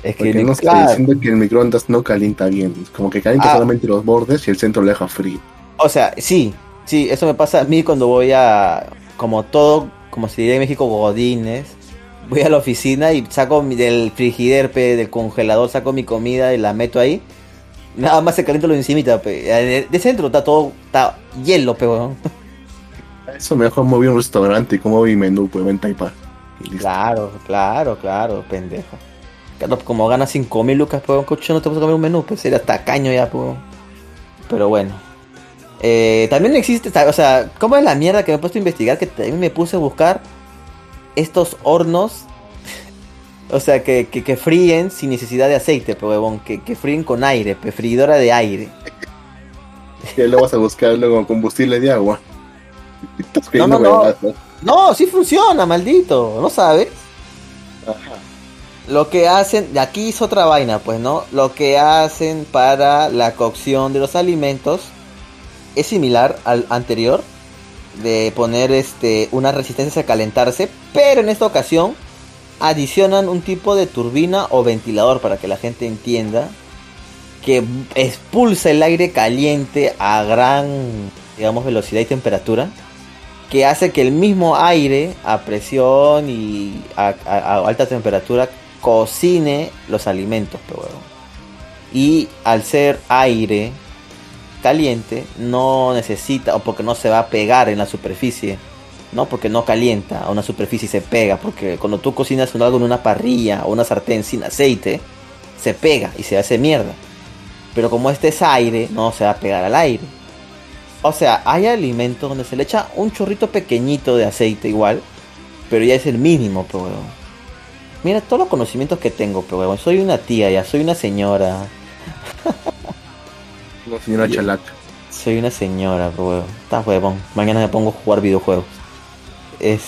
Es que Porque no mic- estoy claro, diciendo que el microondas no calienta bien. Como que calienta Ah. solamente los bordes y el centro lo deja frío. O sea, sí, sí, eso me pasa a mí cuando voy a, como todo, como se diría en México, godines, voy a la oficina y saco mi- del frigider, pe, del congelador, saco mi comida y la meto ahí. Nada más se calienta lo de encimita, pe. De, de centro está todo, está hielo, pe, weón. Eso mejor moví un restaurante y como mi menú, pues venta y pa. Claro, claro, claro, pendejo. Claro, como ganas 5 mil lucas, pues, coche, no te puedes comer un menú, pues, sería tacaño ya, pues. Pero bueno. Eh, también existe, o sea, ¿cómo es la mierda que me he puesto a investigar? Que también me puse a buscar estos hornos, o sea, que, que, que fríen sin necesidad de aceite, pero huevón, que, que fríen con aire, pe, freidora de aire. Y lo vas a buscar luego combustible de agua. Estás No, no, no. No, sí funciona, maldito, ¿no sabes? Ajá. Lo que hacen, aquí es otra vaina, pues, ¿no? Lo que hacen para la cocción de los alimentos es similar al anterior, de poner este una resistencia a calentarse, pero en esta ocasión adicionan un tipo de turbina o ventilador para que la gente entienda que expulsa el aire caliente a gran, digamos, velocidad y temperatura que hace que el mismo aire a presión y a, alta temperatura cocine los alimentos, pe huevón. Y al ser aire caliente, no necesita, o porque no se va a pegar en la superficie, ¿no? Porque no calienta a una superficie y se pega, porque cuando tú cocinas algo en una parrilla o una sartén sin aceite, se pega y se hace mierda. Pero como este es aire, no se va a pegar al aire. O sea, hay alimentos donde se le echa un chorrito pequeñito de aceite igual, pero ya es el mínimo, pero. Mira todos los conocimientos que tengo, pero. Soy una tía ya, soy una señora. Una señora chalaca. Soy una señora, huevón. Estás huevón. Mañana me pongo a jugar videojuegos. Es.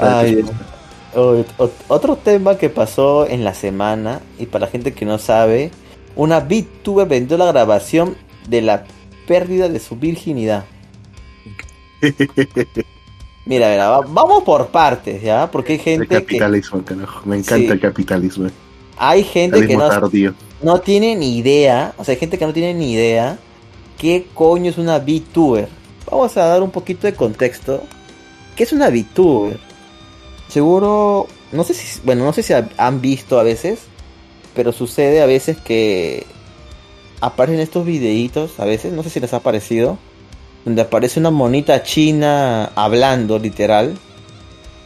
Ay, otro tema que pasó en la semana, y para la gente que no sabe, una VTuber vendió la grabación de la pérdida de su virginidad. Mira, mira, vamos por partes, ¿ya? Porque hay gente el capitalismo, que... Me encanta el capitalismo. Hay gente que no, no tiene ni idea, o sea, hay gente que no tiene ni idea qué coño es una VTuber. Vamos a dar un poquito de contexto. ¿Qué es una VTuber? Seguro, no sé si, bueno, no sé si han visto a veces, pero sucede a veces que aparecen estos videitos, a veces, no sé si les ha parecido, donde aparece una monita china hablando, literal.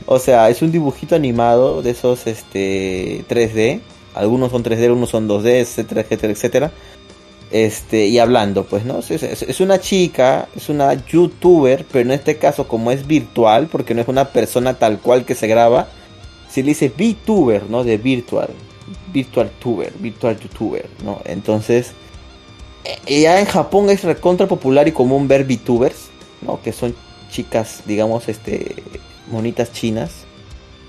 O sea, es un dibujito animado de esos este 3D. Algunos son 3D, algunos son 2D, etcétera, etcétera, etcétera. Este, y hablando, pues, ¿no? Es, una chica, es una youtuber, pero en este caso, como es virtual, porque no es una persona tal cual que se graba, se le dice VTuber, ¿no? De virtual. Virtual tuber, virtual youtuber, ¿no? Entonces, ya en Japón es recontra popular y común ver VTubers, ¿no? Que son chicas, digamos, este, monitas chinas.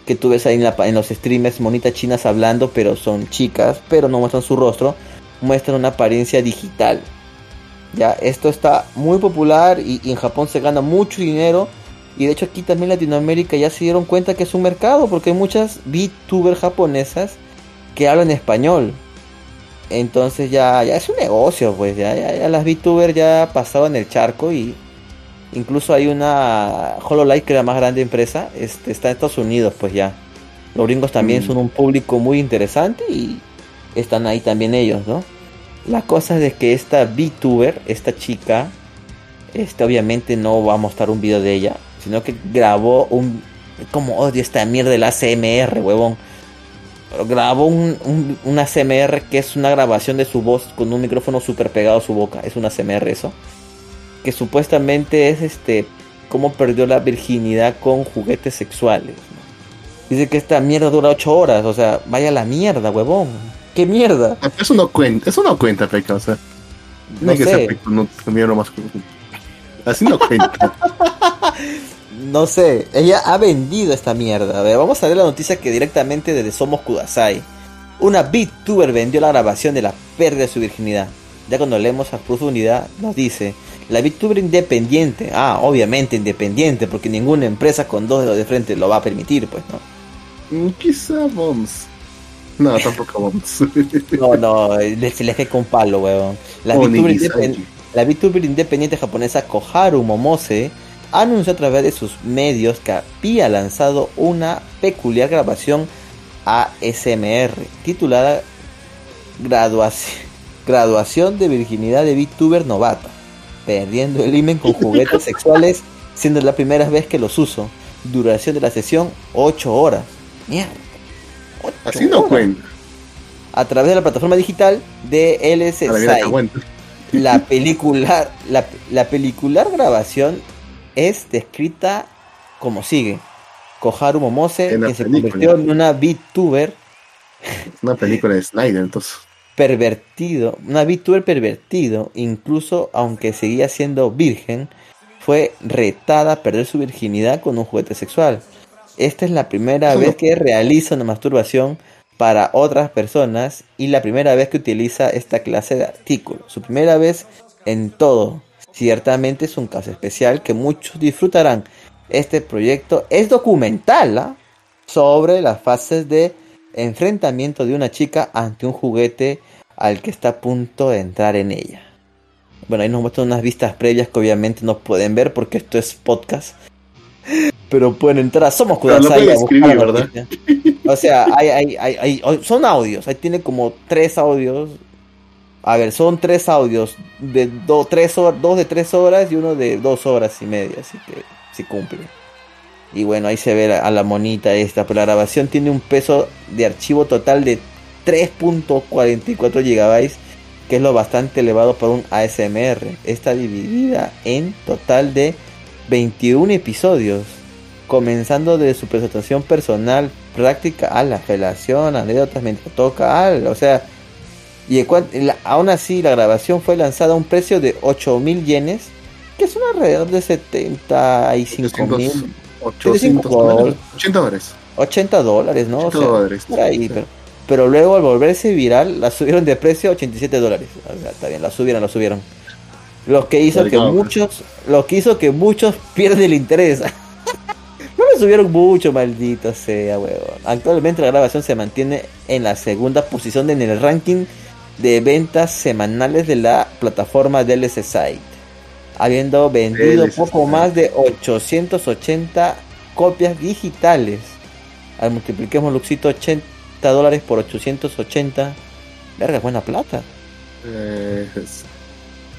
Que tú ves ahí en, los streamers, monitas chinas hablando, pero son chicas, pero no muestran su rostro, muestran una apariencia digital. Ya, esto está muy popular y, en Japón se gana mucho dinero. Y de hecho aquí también Latinoamérica ya se dieron cuenta que es un mercado, porque hay muchas VTubers japonesas que hablan español. Entonces ya, ya es un negocio, pues ya, ya, las VTubers ya pasaban el charco y incluso hay una HoloLive que es la más grande empresa, este, está en Estados Unidos, pues ya. Los gringos también mm. son un público muy interesante y están ahí también ellos, ¿no? La cosa es de que esta VTuber, esta chica, este obviamente no va a mostrar un video de ella, sino que grabó un como odio esta mierda del ACMR, huevón grabó un, una CMR que es una grabación de su voz con un micrófono super pegado a su boca. Es una CMR eso. Que supuestamente es este cómo perdió la virginidad con juguetes sexuales. Dice que esta mierda dura 8 horas. O sea, vaya la mierda, huevón. ¿Qué mierda? Eso no cuenta, eso no cuenta, Peca. O sea, no, hay que ser no, más. Así no cuenta. no sé, ella ha vendido esta mierda. A ver, vamos a ver la noticia que directamente desde Somos Kudasai. Una VTuber vendió la grabación de la pérdida de su virginidad. Ya cuando leemos a profundidad nos dice, la VTuber independiente, ah, obviamente independiente, porque ninguna empresa con dos dedos de frente lo va a permitir, pues, ¿no? Mm, quizá Boms. No, tampoco Boms. no, no, se le con palo, weón. La, VTuber, la VTuber independiente japonesa Koharu Momose anunció a través de sus medios que había lanzado una peculiar grabación ASMR titulada Graduación, de virginidad de VTuber novata, perdiendo el imen con juguetes sexuales, siendo la primera vez que los uso. Duración de la sesión 8 horas. Mierda. Así no cuenta. A través de la plataforma digital de LS la película la, la pelicular grabación es descrita como sigue. Koharu Momose, que se convirtió en una VTuber. Una película de Snyder, entonces. Pervertido, una VTuber pervertido, incluso aunque seguía siendo virgen, fue retada a perder su virginidad con un juguete sexual. Esta es la primera vez que realiza una masturbación para otras personas y la primera vez que utiliza esta clase de artículo. Su primera vez en todo. Ciertamente es un caso especial que muchos disfrutarán. Este proyecto es documental ¿ah? sobre las fases de enfrentamiento de una chica ante un juguete al que está a punto de entrar en ella. Bueno, ahí nos muestran unas vistas previas que obviamente no pueden ver porque esto es podcast. Pero pueden entrar a Somos Kudasai ¿verdad? O sea, hay, hay, hay, son audios. Ahí tiene como tres audios a ver, son tres audios de tres dos de tres horas y uno de dos horas y media, así que se cumple. Y bueno, ahí se ve a la monita esta, pero la grabación tiene un peso de archivo total de 3.44 GB, que es lo bastante elevado para un ASMR. Está dividida en total de 21 episodios, comenzando de su presentación personal, práctica a la relación, anécdotas mientras toca, al, o sea, Y aún así la grabación fue lanzada a un precio de 8.000 yenes, que es un alrededor de 75 mil. 80 dólares. 80 dólares, ¿no? pero, luego al volverse viral la subieron de precio a 87 dólares. está bien, la subieron, la subieron. Lo que hizo que muchos, lo que hizo que muchos pierden el interés. no le subieron mucho, maldito sea, huevón. Actualmente la grabación se mantiene en la segunda posición en el ranking de ventas semanales de la plataforma DLC Site, habiendo vendido poco más de 880 copias digitales. Al multipliquemos Luxito 80 dólares por 880, verga, buena plata. Eh,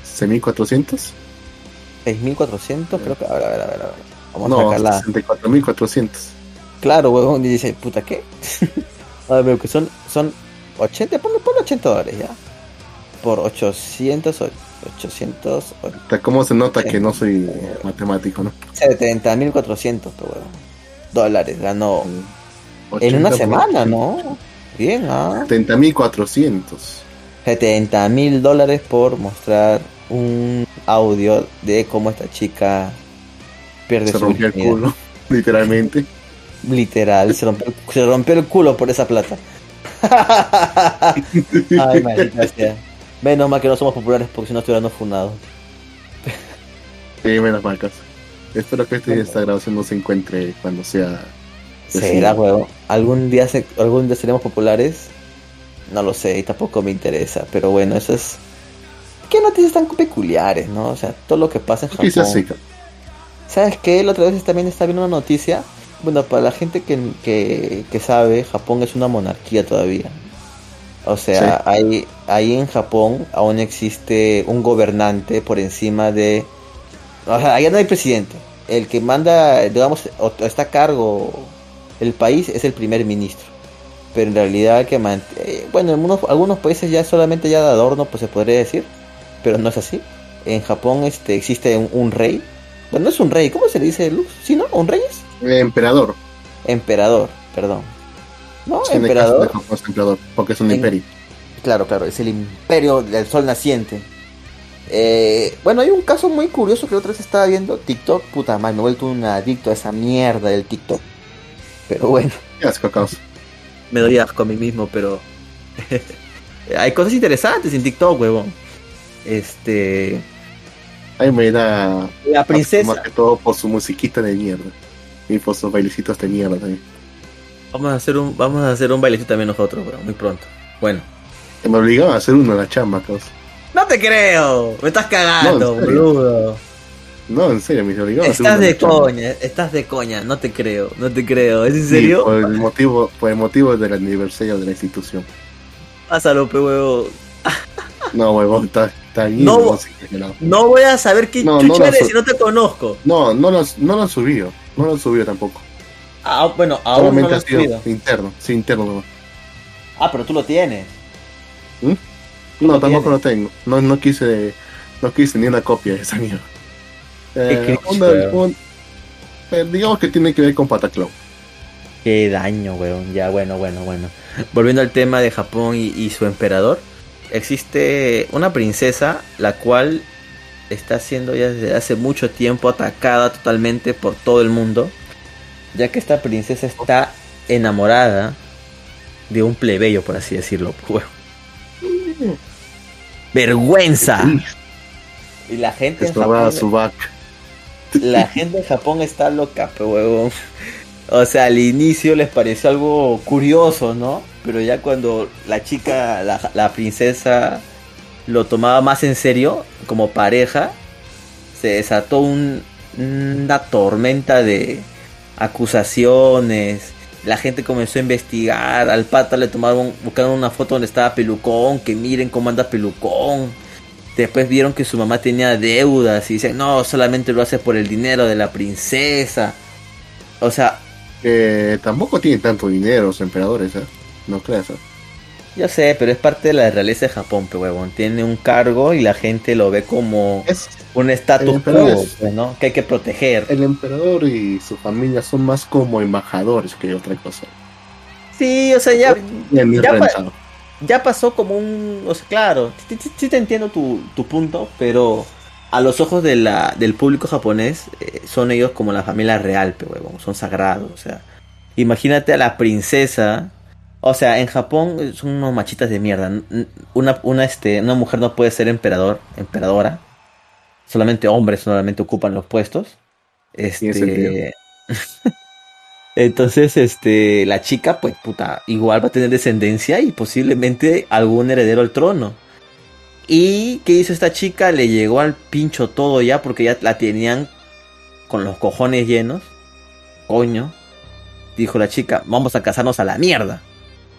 6.400. 6.400, creo que. A ver, a ver, a ver. Vamos no, a sacarla. 64.400. Claro, huevón, y dice, puta, ¿qué? a ver, que son, son 80, ponle, ponle 80 dólares ya. Por 800, 800. ¿Cómo se nota que no soy matemático, no? 70.400, dólares ganó en una semana, ¿no? Bien, ¿ah? 70.400. 70 mil dólares por mostrar un audio de cómo esta chica pierde se rompió el culo, literalmente. Literal, se rompió, se rompió el culo por esa plata. Ay, maldita sea. Menos mal que no somos populares porque si no estuviéramos fundados. sí, menos mal Espero que este, esta grabación no se encuentre cuando sea. Será, huevo. ¿Algún día, se, algún día seremos populares. No lo sé y tampoco me interesa. Pero bueno, eso es. ¿Qué noticias tan peculiares, no? O sea, todo lo que pasa en Japón. ¿Sabes qué? La otra vez también está viendo una noticia bueno, para la gente que, que, sabe, Japón es una monarquía todavía. O sea, ahí, ahí en Japón aún existe un gobernante por encima de... O sea, allá no hay presidente. El que manda, digamos, está a cargo el país es el primer ministro. Pero en realidad que eh, bueno, en algunos, algunos países ya solamente ya de adorno, pues se podría decir. Pero no es así. En Japón este, existe un, rey. Bueno, no es un rey, ¿cómo se le dice luz? ¿Sí, no? ¿Un rey es? emperador. Emperador, perdón. No, emperador. Es emperador, porque es un imperio. Claro, claro, es el imperio del sol naciente. Eh, bueno, hay un caso muy curioso que otra vez estaba viendo. TikTok, puta madre, me he vuelto un adicto a esa mierda del TikTok. Pero bueno. Qué asco, Me doy asco a mí mismo, pero. hay cosas interesantes en TikTok, huevón. Este. Ay, me da. La princesa. Más que todo por su musiquita de mierda. Y por sus bailecitos de mierda también. Vamos a hacer un, vamos a hacer un bailecito también nosotros, bro, muy pronto. Bueno. Me obligaban a hacer uno en la chamba, causa. No te creo, me estás cagando, boludo. No, en serio, a hacer Estás de coña, estás de coña, no te creo, no te creo. ¿Es en serio? por el motivo, por el motivo del aniversario de la institución. Pásalo, pe huevo. No, huevón, está, está bien. No, no, voy a saber quién no, chucha eres si no te conozco. No, no lo, no lo han subido. No lo han subido tampoco. Ah, bueno, aún no lo han subido. Interno, sí, interno Ah, pero tú lo tienes. ¿Mm? No, tampoco lo tengo. No, no quise no quise ni una copia de esa mierda. Eh, eh, digamos que tiene que ver con Pataclown. Qué daño, weón. Ya, bueno, bueno, bueno. Volviendo al tema de Japón y su emperador existe una princesa la cual está siendo ya desde hace mucho tiempo atacada totalmente por todo el mundo, ya que esta princesa está enamorada de un plebeyo, por así decirlo. Vergüenza. Y la gente en Japón, la gente en Japón está loca, pero O sea, al inicio les pareció algo curioso, ¿no? Pero ya cuando la chica, la, princesa, lo tomaba más en serio, como pareja, se desató una tormenta de acusaciones. La gente comenzó a investigar. Al pata le tomaron, buscaron una foto donde estaba Pelucón, que miren cómo anda Pelucón. Después vieron que su mamá tenía deudas y dicen, no, solamente lo hace por el dinero de la princesa. O sea, tampoco tienen tanto dinero los emperadores, ¿eh? No creas. ¿eh? Yo sé, pero es parte de la realeza de Japón, pero huevón. Tiene un cargo y la gente lo ve como un estatus quo, pues, ¿no? Que hay que proteger. El emperador y su familia son más como embajadores que otra cosa. Sí, o sea, ya. ya pasó como un... O sea, claro, sí, te entiendo tu, tu, punto, pero a los ojos de la, del público japonés eh, son ellos como la familia real, pero son sagrados. O sea, imagínate a la princesa. O sea, en Japón son unos machitas de mierda. Una, una, este, una mujer no puede ser emperador, emperadora. Solamente hombres solamente ocupan los puestos. Este... Entonces, este, la chica, pues, puta, igual va a tener descendencia y posiblemente algún heredero al trono. ¿Y qué hizo esta chica? Le llegó al pincho todo ya porque ya la tenían con los cojones llenos. Coño. Dijo la chica, vamos a casarnos a la mierda.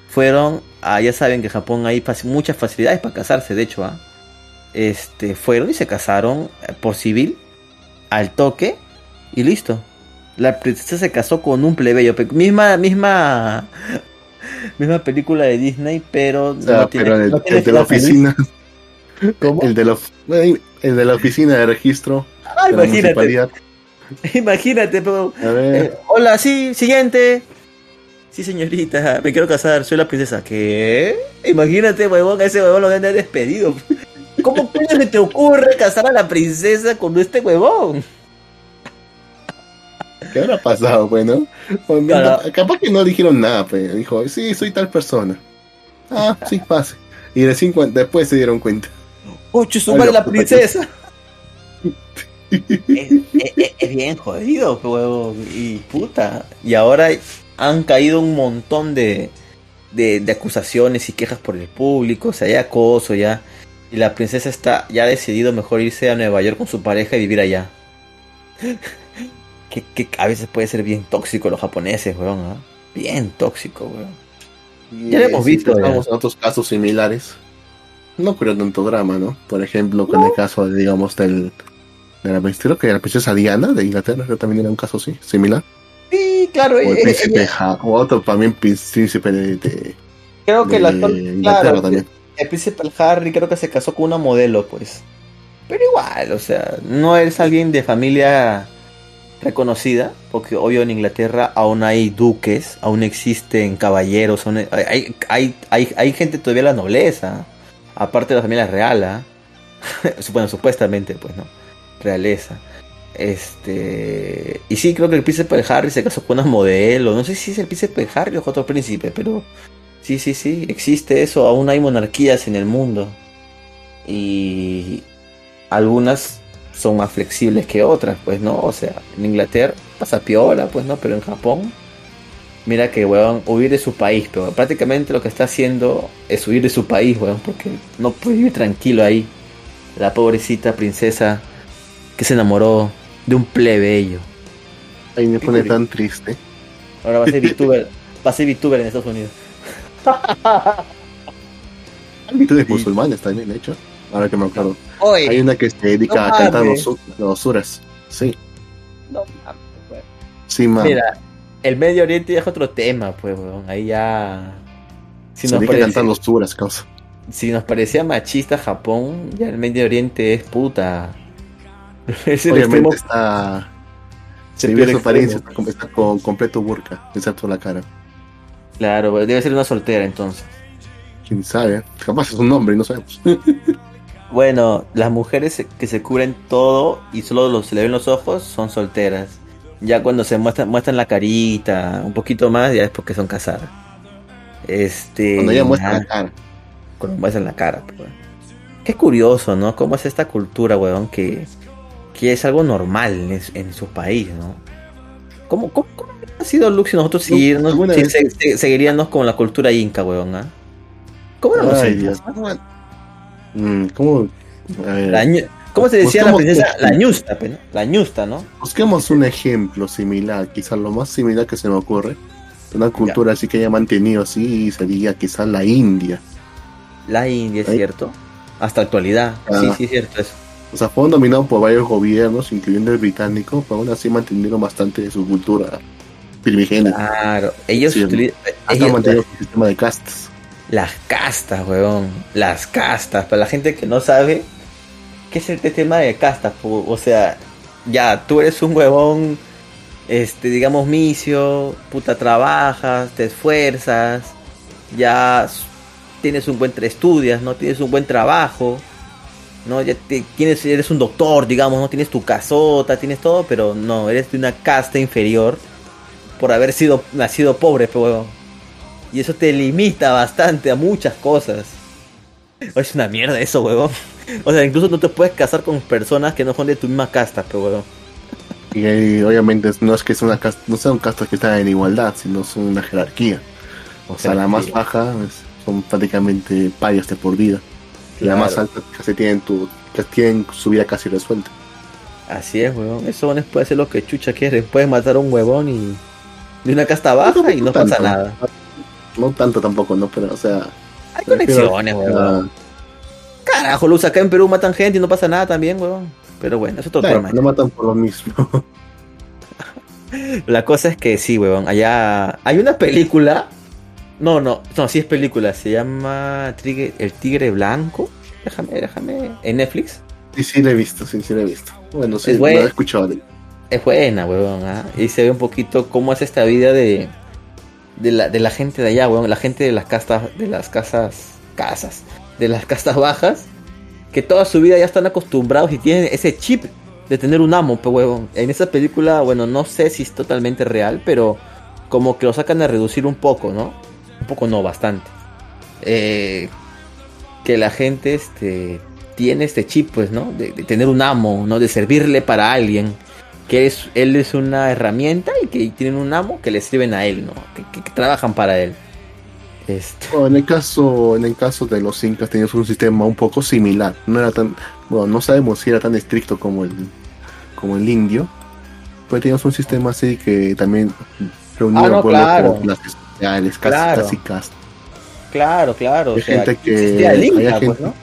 Fueron, a, ya saben que Japón hay muchas facilidades para casarse, de hecho, ¿ah? Este, fueron y se casaron por civil, al toque, y listo la princesa se casó con un plebeyo. Misma, misma, misma película de Disney, pero no tiene, el, de la oficina. El de la, el de la oficina de registro. Ah, imagínate. Imagínate, eh, hola, sí, siguiente. Sí, señorita, me quiero casar, soy la princesa. ¿Qué? Imagínate, huevón, ese huevón lo han despedido. ¿Cómo se te ocurre casar a la princesa con este huevón? ¿Qué habrá pasado, bueno? Pues, capaz que no dijeron nada, pues. Dijo, sí, soy tal persona. Ah, sí, pase. Y de cinco, después se dieron cuenta. ¡Ocho, suma la princesa! es, bien jodido, huevo. Y puta. Y ahora han caído un montón de, de, de, acusaciones y quejas por el público. O sea, ya acoso, ya. Y la princesa está ya ha decidido mejor irse a Nueva York con su pareja y vivir allá que, a veces puede ser bien tóxico los japoneses, weón. ¿ah? Bien tóxico, weón. ya lo hemos visto. Estamos en otros casos similares. No creo tanto drama, ¿no? Por ejemplo, con el caso, digamos, del. De la, creo que la princesa Diana de Inglaterra, creo también era un caso así, similar. Sí, claro. O el eh, príncipe o otro también príncipe de. creo que la Inglaterra también. El príncipe Harry creo que se casó con una modelo, pues. Pero igual, o sea, no es alguien de familia reconocida, porque obvio en Inglaterra aún hay duques, aún existen caballeros, hay, hay, hay, hay, gente todavía la nobleza, aparte de la familia real, ¿ah? bueno, supuestamente, pues, ¿no? Realeza. Este. Y sí, creo que el príncipe Harry se casó con una modelo. No sé si es el príncipe Harry o otro príncipe, pero. Sí, sí, sí, existe eso. Aún hay monarquías en el mundo. Y. Algunas son más flexibles que otras, pues, ¿no? O sea, en Inglaterra pasa piola, pues, ¿no? Pero en Japón, mira que, weón, huir de su país, pero prácticamente lo que está haciendo es huir de su país, weón, porque no puede vivir tranquilo ahí. La pobrecita princesa que se enamoró de un plebeyo. Ahí me pone tan triste. Ahora va a ser VTuber, va a ser VTuber en Estados Unidos. VTubers musulmanes también, de hecho. Ahora que me acuerdo. Hay una que se dedica a cantar los, los suras. Sí. No mames, pues. Sí, Mira, el Medio Oriente ya es otro tema, pues, weón. Ahí ya. Si se nos dedica a cantar causa. Si nos parecía machista Japón, ya el Medio Oriente es puta. es el Obviamente está. Se pierde su apariencia, está, con completo burka, excepto la cara. Claro, debe ser una soltera entonces. Quién sabe, capaz es un hombre y no sabemos. Bueno, las mujeres que se cubren todo y solo se le ven los ojos son solteras. Ya cuando se muestran, muestran la carita, un poquito más, ya es porque son casadas. Este, cuando ya muestran la cara. Cuando muestran la cara. Pues. Qué curioso, ¿no? Cómo es esta cultura, weón, que, que es algo normal en, su país, ¿no? ¿Cómo, cómo, ha sido Lux si nosotros seguirnos, seguiríamos con la cultura inca, weón? ¿ah? ¿Cómo no nos Mm, ¿Cómo? ¿Cómo se decía la princesa? La ñusta, la ñusta, ¿no? Busquemos un ejemplo similar, quizás lo más similar que se me ocurre. Una cultura así que haya mantenido así sería quizás la India. La India, es cierto. Hasta actualidad. Sí, ah. sí, es cierto eso. O sea, fueron dominados por varios gobiernos, incluyendo el británico, pero aún así mantenido bastante de su cultura primigenia. Claro, ellos, utilizan, mantenido su sistema de castas. Las castas, weón. Las castas. Para la gente que no sabe, ¿qué es este tema de castas? O sea, ya, tú eres un huevón, este, digamos, misio, puta, trabajas, te esfuerzas, ya tienes un buen estudias, no tienes un buen trabajo, no ya tienes eres un doctor, digamos, no tienes tu casota, tienes todo, pero no, eres de una casta inferior por haber sido nacido pobre, pero y eso te limita bastante a muchas cosas. Es una mierda eso, huevón. O sea, incluso no te puedes casar con personas que no son de tu misma casta, pero huevón. Y, obviamente no es que es una casta, no son castas que están en igualdad, sino son una jerarquía. O sea, la más baja son prácticamente payas de por vida. Y la más alta casi tienen tu, tienen su vida casi resuelta. Así es, huevón. Eso puede hacer lo que chucha quiere. Puedes matar a un huevón y de una casta baja y no pasa nada. No tanto tampoco, ¿no? Pero, o sea. Hay conexiones, weón. Carajo, Luz, acá en Perú matan gente y no pasa nada también, weón. Pero bueno, eso es otro No matan por lo mismo. La cosa es que sí, weón. Allá hay una película. No, no, no, sí es película. Se llama El Tigre Blanco. Déjame, déjame. ¿En Netflix? Sí, sí, la he visto, sí, sí, la he visto. Bueno, sí, la he escuchado. Es buena, weón. ¿ah? Y se ve un poquito cómo es esta vida de de la, de la gente de allá, weón, la gente de las casas, de las casas, casas, de las casas bajas, que toda su vida ya están acostumbrados y tienen ese chip de tener un amo, pues. En esa película, bueno, no sé si es totalmente real, pero como que lo sacan a reducir un poco, ¿no? Un poco no, bastante. Eh, que la gente este, tiene este chip, pues, ¿no? De, tener un amo, ¿no? De servirle para alguien que es, él es una herramienta y que tienen un amo que le sirven a él, ¿no? Que, trabajan para él. Este. en el caso, en el caso de los incas teníamos un sistema un poco similar. No era tan, bueno, no sabemos si era tan estricto como el, como el indio, pero teníamos un sistema así que también reunía ah, no, claro. por las sociales, claro. casi, casi Claro, claro. Hay gente que, el Inca, pues, ¿no?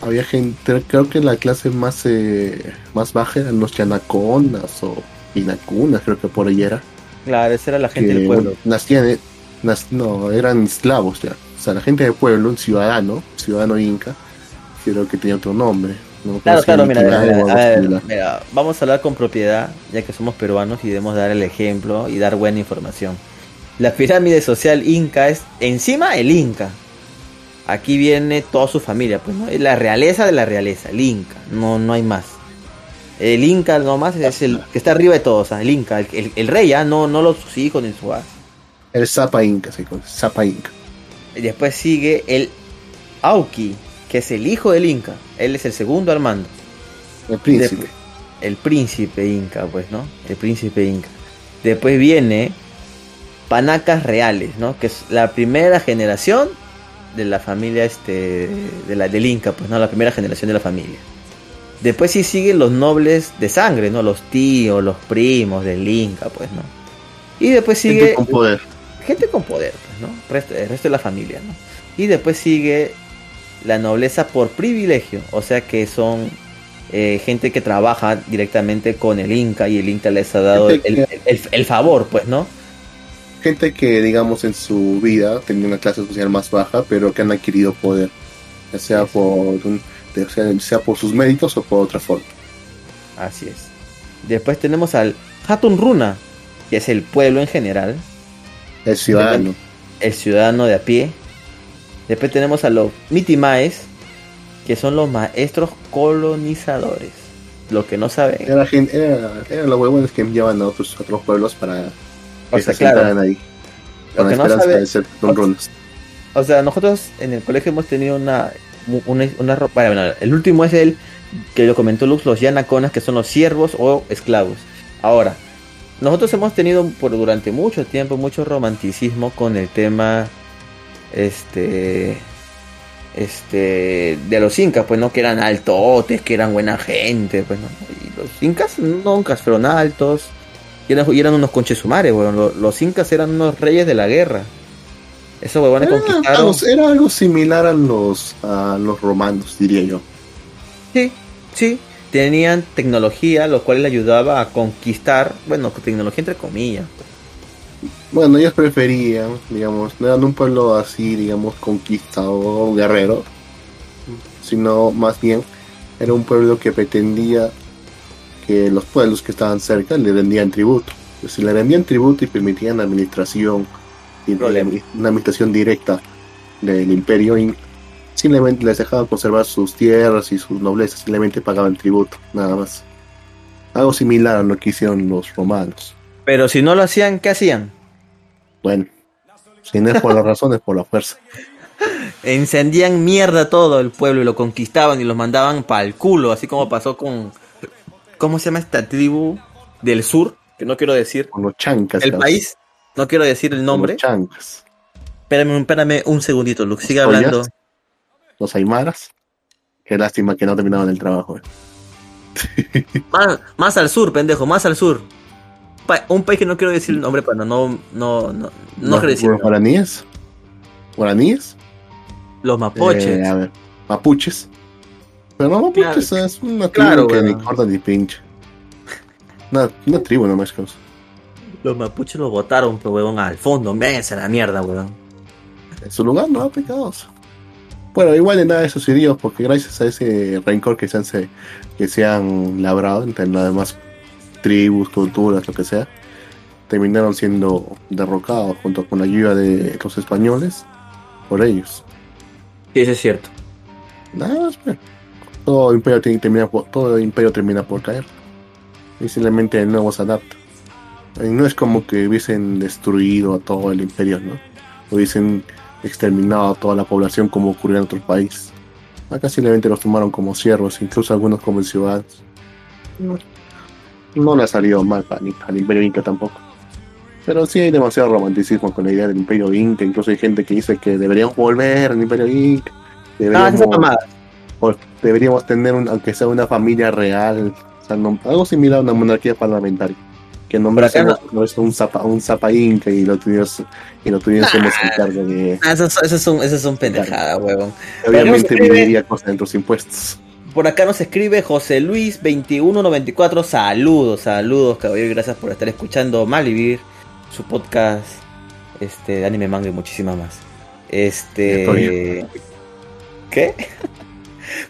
Había gente, creo que la clase más eh, más baja eran los yanaconas o inacunas, creo que por ahí era. Claro, esa era la gente del pueblo. Nacían, no, eran esclavos ya. O sea, la gente del pueblo, un ciudadano, ciudadano inca, creo que tenía otro nombre. claro, claro, mira, mira, vamos a hablar con propiedad, ya que somos peruanos y debemos dar el ejemplo y dar buena información. La pirámide social inca es encima el inca, aquí viene toda su familia, pues, ¿no? La realeza de la realeza, el Inca, no, no hay más. El Inca nomás es el que está arriba de todos, el Inca, el, rey, ya, no, no los sus hijos ni su El Zapa Inca, sí, Zapa Inca. Y después sigue el Auki, que es el hijo del Inca. Él es el segundo Armando. El príncipe. el príncipe Inca, pues, ¿no? El príncipe Inca. Después viene Panacas Reales, ¿no? Que es la primera generación de la familia este de la del Inca, pues no la primera generación de la familia. Después sí siguen los nobles de sangre, ¿no? Los tíos, los primos del Inca, pues, ¿no? Y después sigue gente con poder. Gente con poder, pues, ¿no? el resto de la familia, ¿no? Y después sigue la nobleza por privilegio, o sea que son eh, gente que trabaja directamente con el Inca y el Inca les ha dado el, el favor, pues, ¿no? Gente que, digamos, en su vida tenía una clase social más baja, pero que han adquirido poder, ya sea por, sea, por sus méritos o por otra forma. Así es. Después tenemos al Hatun Runa, que es el pueblo en general. El ciudadano. El ciudadano de a pie. Después tenemos a los Mitimaes, que son los maestros colonizadores. Lo que no saben. Era, era, era los huevones que enviaban a otros, a otros pueblos para o sea, claro, ahí. Con la esperanza de ser o, sea, nosotros en el colegio hemos tenido una, una, una ropa. Bueno, el último es el que lo comentó Lux, los yanaconas, que son los siervos o esclavos. Ahora, nosotros hemos tenido por durante mucho tiempo mucho romanticismo con el tema este este de los incas pues no que eran altotes que eran buena gente pues no y los incas nunca fueron altos y eran, unos conchesumares, weón. Los, incas eran unos reyes de la guerra. Esos huevones era, conquistaron. Era algo similar a los, a los romanos, diría yo. Sí, sí. Tenían tecnología, lo cual les ayudaba a conquistar, bueno, tecnología entre comillas. Bueno, ellos preferían, digamos, no eran un pueblo así, digamos, conquistado guerrero, sino más bien era un pueblo que pretendía los pueblos que estaban cerca le rendían tributo. Pues, si le rendían tributo y permitían administración, una administración directa del imperio simplemente les dejaban conservar sus tierras y sus noblezas, simplemente pagaban tributo, nada más. Algo similar a lo que hicieron los romanos. Pero si no lo hacían, ¿qué hacían? Bueno, si no es por las razones, por la fuerza. Encendían mierda todo el pueblo y lo conquistaban y los mandaban para el culo, así como pasó con. ¿Cómo se llama esta tribu del sur? Que no quiero decir. Con los chancas. El país. No quiero decir el nombre. Los chancas. Espérame, espérame un segundito, Luke. Sigue hablando. Los aymaras. Qué lástima que no terminaban el trabajo. Eh. más, más al sur, pendejo, más al sur. un país que no quiero decir el nombre para no. No, no, no, no quiero decir. ¿Los guaraníes? ¿Guaraníes? Los mapuches. Eh, a ver, mapuches. Pero no, mapuches es una tribu claro, que ni corta ni pinche. Una, una tribu nomás, causa. Los mapuches los botaron, pero huevón, al fondo, a la mierda, huevón. En su lugar no, pecados. Bueno, igual de nada eso sucedió porque gracias a ese rencor que se han, que se han labrado entre las demás tribus, culturas, lo que sea, terminaron siendo derrocados junto con la ayuda de los españoles por ellos. Sí, eso es cierto. Nada, todo imperio, termina por, todo imperio termina por caer. Y simplemente el nuevo se adapta. Y no es como que hubiesen destruido a todo el imperio, ¿no? Hubiesen exterminado a toda la población como ocurrió en otros países. Acá simplemente los tomaron como siervos, incluso algunos como ciudadanos. No, no le ha salido mal al imperio inca tampoco. Pero sí hay demasiado romanticismo con la idea del Imperio Inca. Incluso hay gente que dice que deberíamos volver al Imperio Inca. Deberíamos, ah, deberíamos tener, un, aunque sea una familia real, algo similar a una monarquía parlamentaria. Que nombrase no. un zapa, un zapa inca y lo tuviésemos y lo tuviésemos ah, cargo de. Ah, eso, eso, es un, eso es un pendejada, huevón. Obviamente viviría cosas de los impuestos. Por acá nos escribe José Luis 2194. Saludos, saludos, caballero. Gracias por estar escuchando Malvivir su podcast este, de anime, manga y muchísimas más. Este. ¿Qué?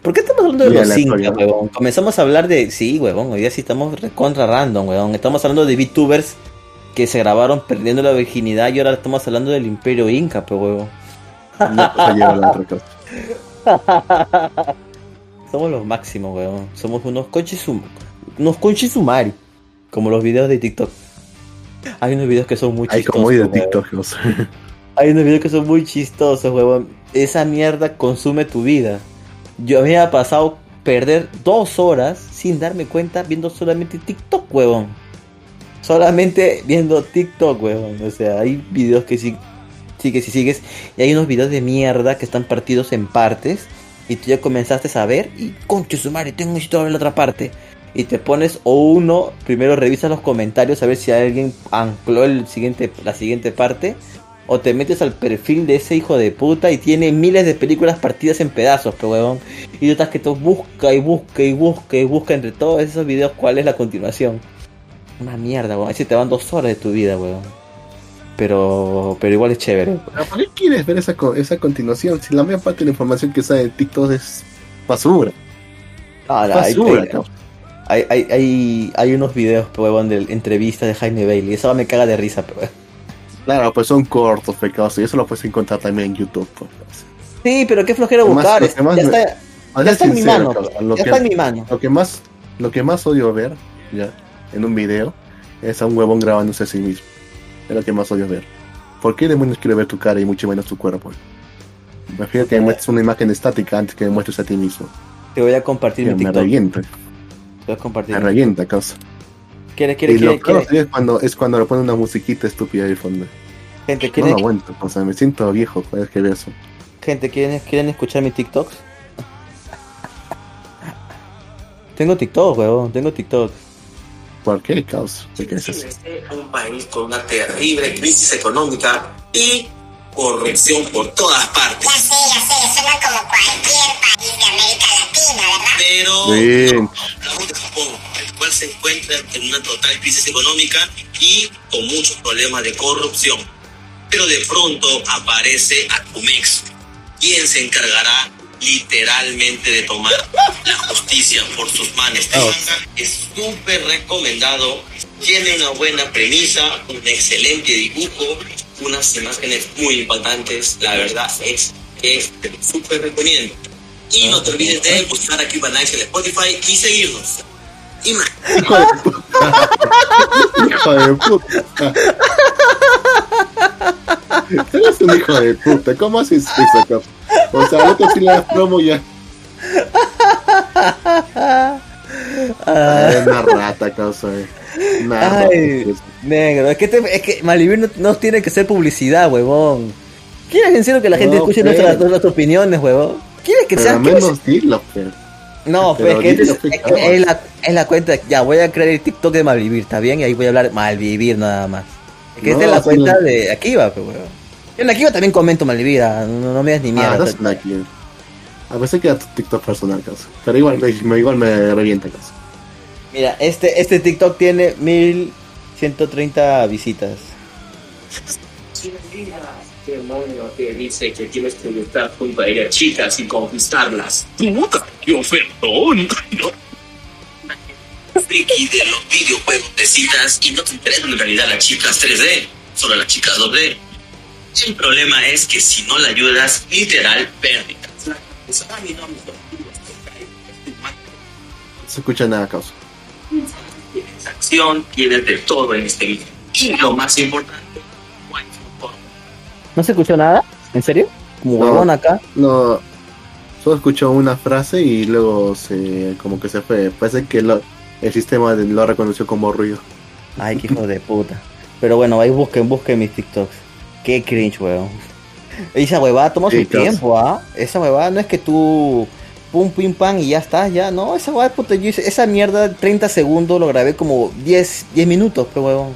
¿Por qué estamos hablando de los cinco, huevón? Comenzamos a hablar de. Sí, huevón, hoy día sí estamos recontra random, huevón. Estamos hablando de VTubers que se grabaron perdiendo la virginidad y ahora estamos hablando del Imperio Inca, pues, huevón. Somos los máximos, huevón. Somos unos conches unos conches sumari. Como los videos de TikTok. Hay unos videos que son muy chistosos. Hay como de TikTok, Hay unos videos que son muy chistosos, huevón. Esa mierda consume tu vida. Yo había pasado perder dos horas sin darme cuenta viendo solamente TikTok, huevón. Solamente viendo TikTok, huevón. O sea, hay videos que sí, sigues y sigues. Y hay unos videos de mierda que están partidos en partes. Y tú ya comenzaste a ver. Y concho su madre, tengo necesito ver la otra parte y te pones o uno, primero revisa los comentarios a ver si alguien ancló el siguiente, la siguiente parte, o te metes al perfil de ese hijo de puta y tiene miles de películas partidas en pedazos, pero huevón. Y tú estás que tú busca y busca y busca y busca entre todos esos videos cuál es la continuación. Una mierda, weón. Así te van dos horas de tu vida, weón. Pero, pero igual es chévere. ¿Para qué quieres ver esa, esa continuación? Si la mayor parte de la información que sale de TikTok es basura. Ah, basura, hay, hay, hay, hay unos videos, pues, de entrevistas de Jaime Bailey. Eso me caga de risa, pero. Claro, pues son cortos, pecados, y eso lo puedes encontrar también en YouTube. Pues. Sí, pero qué flojera buscar. ya está, ya está en mi mano. Lo ya que, está en mi mano. Lo que más, lo que más odio ver, ya, en un video, es a un huevón grabándose a sí mismo. Es lo que más odio ver. ¿Por qué demonios quiere ver tu cara y mucho menos tu cuerpo? Prefiero que me muestres una imagen estática antes que me muestres a ti mismo. Te voy a compartir mi TikTok. Me Puedes compartir. Me revienta, causa. ¿Quiere, quiere, y lo es cuando, es cuando le ponen una musiquita estúpida de fondo. Gente, ¿quiere... No lo aguanto, o sea, me siento viejo cada vez que veo eso. Gente, ¿quieren, ¿quieren escuchar mis TikToks? tengo TikTok, weón, tengo TikTok. ¿Por qué, causa? ¿Qué es así? un país con una terrible crisis económica y corrupción por todas partes. Ya sé, ya sé, suena como cualquier país de América Latina, ¿verdad? Pero hablamos de Japón, el cual se encuentra en una total crisis económica y con muchos problemas de corrupción. Pero de pronto aparece Akumex, quien se encargará literalmente de tomar la justicia por sus manos. Este oh. es súper recomendado, tiene una buena premisa, un excelente dibujo unas imágenes muy impactantes. La verdad es que te súper recomiendo. Y no te olvides de buscar aquí Nice en Spotify y seguirnos. Y más. Hijo de puta. hijo de puta. Eres un hijo de puta. ¿Cómo haces eso, cabrón? O sea, ahorita sí le das promo ya. Ah, Es una rata, causa. eh. Ay, negro, es que, te- es que Malvivir no, no tiene que ser publicidad, huevón. ¿Quieres en serio que la gente No, escuche pues. nuestras, nuestras opiniones, huevón? ¿Quieres que sea al ¿quieres- menos dilo, pero. No, pero pues que es, pues, es- es la, es la cuenta. Ya, voy a crear el TikTok de Malvivir, ¿está bien? Y ahí voy a hablar Malvivir nada más. Es que esta No, es la cuenta no. de Akiva, pues, huevón. Yo en Akiva también comento Malvivir, ah, no, no me das ni Ah, mierda. das una aquí. A veces queda tu TikTok personal, causa. Pero igual, me- igual me revienta, causa. Mira, este, este TikTok tiene 1130 visitas. ¿Qué demonio te dice que tienes que estar junto a ellas chicas y conquistarlas? ¡Puta! ¡Qué ofertón! Friki de los videojuegos de citas y no te interesan en realidad las chicas 3D, solo las chicas 2D. El problema es que si no la ayudas, literal. No se escucha nada, causa. Tienes acción, tienes de todo en este video. Y lo más importante. ¿No se escuchó nada? ¿En serio? Como No. huevón acá. No, solo escuchó una frase y luego se como que se fue. Parece que lo- el sistema de- lo reconoció como ruido. Ay, qué hijo de puta. Pero bueno, ahí busquen, busquen mis TikToks. Qué cringe, weón. Esa huevada toma su tiempo, ¿ah? Esa huevada no es que tú pum, pim, pam y ya estás, ya. No, esa huevada, puta, yo hice- esa mierda 30 segundos lo grabé como 10, 10 minutos, pues, huevón.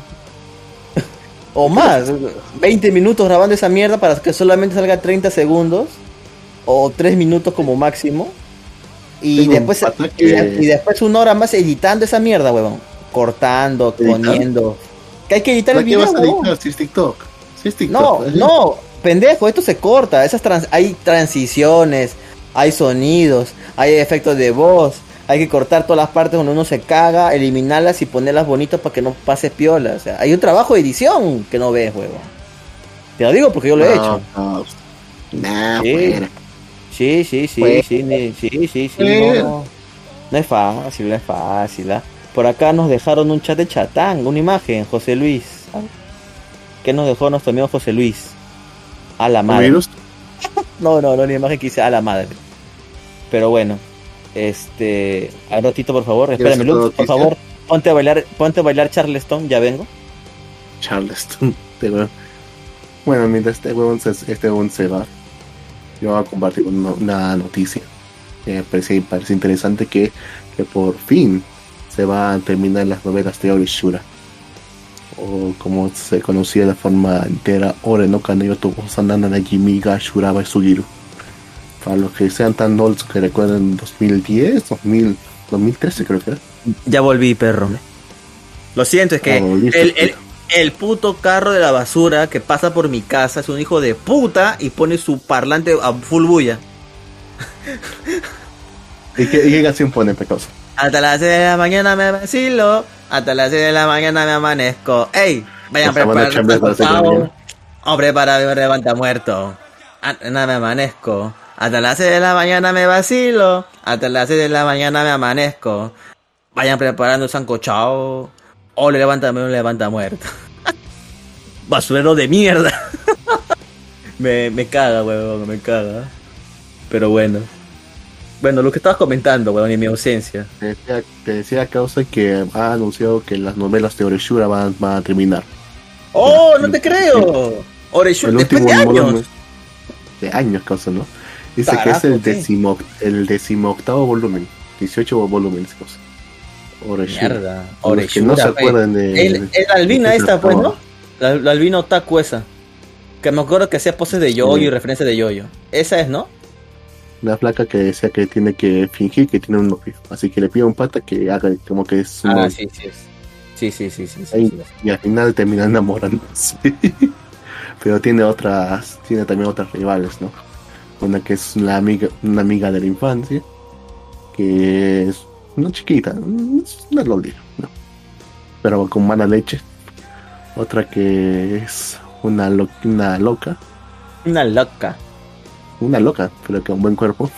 o más, 20 minutos grabando esa mierda para que solamente salga 30 segundos. O 3 minutos como máximo. Y Tengo después, y, y después una hora más editando esa mierda, huevón. Cortando, poniendo. Que hay que editar el ¿Para qué video, vas a editar si es TikTok? Si es No, TikTok. es- no, pendejo, esto se corta. Esas trans- hay transiciones, hay sonidos, hay efectos de voz. Hay que cortar todas las partes donde uno se caga, eliminarlas y ponerlas bonitas para que no pase piola. O sea, hay un trabajo de edición que no ves, huevo. Te lo digo porque yo lo he hecho. no. Nah, Sí. fuera. Sí, sí, sí, Pues- sí, sí, sí, sí. Pues- No, no es fácil, no es fácil. ¿ah? Por acá nos dejaron un chat de chatán, una imagen, José Luis. ¿Qué nos dejó nuestro amigo José Luis? A la madre. ¿Virus? No, no, no, ni imagen que hice a la madre. Pero bueno, este, al ratito por favor, espérame, Lux, por favor, ponte a bailar, ponte a bailar Charleston, ya vengo. Charleston. Este huevón. Bueno, mientras este huevón se, este huevón se va, yo voy a compartir una, una noticia. Me parece, parece interesante que, que por fin se van a terminar las novelas de Ori Shura. O como se conocía de forma entera, Ore no Kaneyo Togo Sanana na Jimiga Shuraba Sugiru. Para los que sean tan olds que recuerden 2010, 2000, 2013 creo que era. Ya volví, perro. Lo siento, es que volviste, el, el, el puto carro de la basura que pasa por mi casa es un hijo de puta y pone su parlante a full bulla. ¿Y qué, y qué canción pone, Pecoso? Hasta las 6 de la mañana me vacilo, hasta las 6 de la mañana me amanezco. ¡Ey! Vayan a O sea, van a preparar chambear para las seis de la pavo. mañana. Hombre, para mi levanta muerto. Ah, No me amanezco. Hasta las 6 de la mañana me vacilo. Hasta las 6 de la mañana me amanezco. Vayan preparando sancochao. O le levántame un levanta muerto. Basurero de mierda. me, me caga, huevón, me caga. Pero bueno. Bueno, lo que estabas comentando, huevón, en mi ausencia. Te decía, te decía causa que ha anunciado que las novelas de Oreshura van, van a terminar. ¡Oh, no te creo! Oreshu, El después de años. De años, causa, ¿no? Dice que es el, sí. décimo, el decimoctavo volumen. 18 volúmenes, causa. Oreshura. Mierda, que no se acuerdan de. El, el albina de- esta, pues, ¿no? La, la albina otaku esa. Que me acuerdo que hacía poses de yoyo Sí. y referencias de yoyo. Esa es, ¿no? Una flaca que decía que tiene que fingir que tiene un novio. Así que le pide a un pata que haga como que es un Ah, novio. sí, sí. Sí, sí, sí, sí. sí, Ahí, sí. y al final termina enamorándose. Pero tiene otras, tiene también otras rivales, ¿no? Una que es la amiga, una amiga de la infancia, que es una chiquita, es una loli, ¿no? Pero con mala leche. Otra que es una, lo- una loca, Una loca. una loca, pero con buen cuerpo.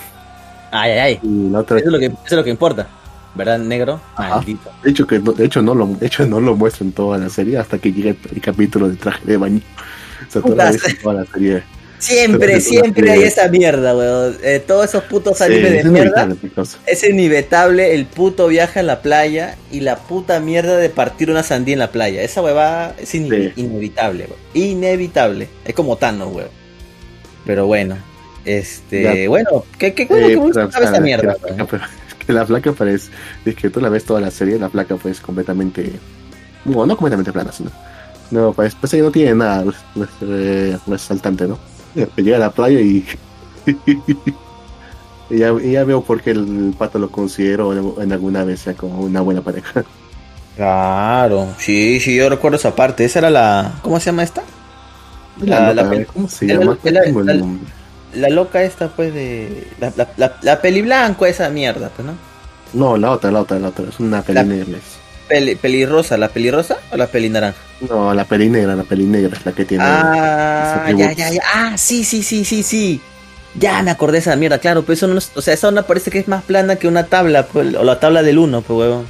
Ay, ay, ay. Y la otra, Eso es lo que, eso es lo que importa. ¿Verdad, negro? Maldito. de hecho que no, de hecho no lo, de hecho no lo muestran toda la serie hasta que llega el, el capítulo de traje de baño. O sea, toda la serie. Siempre, siempre hay esa mierda, weón. Eh, todos esos putos animes Sí, de mierda. Es inevitable el puto viaje a la playa y la puta mierda de partir una sandía en la playa. Esa huevada es ine- Sí. inevitable, weón. Inevitable. Es como Thanos, weón. Pero bueno. Este, Ya. bueno, ¿qué, qué, qué, Eh, qué pero, sabe esa mierda, que la es que la placa parece, es que tú la ves toda la serie, la placa pues completamente, no, no completamente plana, sino, no, pues, pues ella no tiene nada pues, eh, resaltante, ¿no? Llega a la playa y, y ya, y ya veo por qué el pato lo considero en, alguna vez como una buena pareja. Claro, sí, sí, yo recuerdo esa parte. Esa era la. ¿Cómo se llama esta? La- La la loca, esta, pues, de. La, la, la, la peli blanco, esa mierda, pues, ¿no? No, la otra, la otra, la otra, es una peli negra. Peli, pelirrosa, ¿la pelirrosa o la peli naranja? No, la peli negra, la peli negra es la que tiene. Ah, ya, ya, ya. Ah, sí, sí, sí, sí, sí. Ya me acordé de esa mierda, claro, pero eso no es- o sea, esa onda parece que es más plana que una tabla, pues, o la tabla del 1, pues huevón.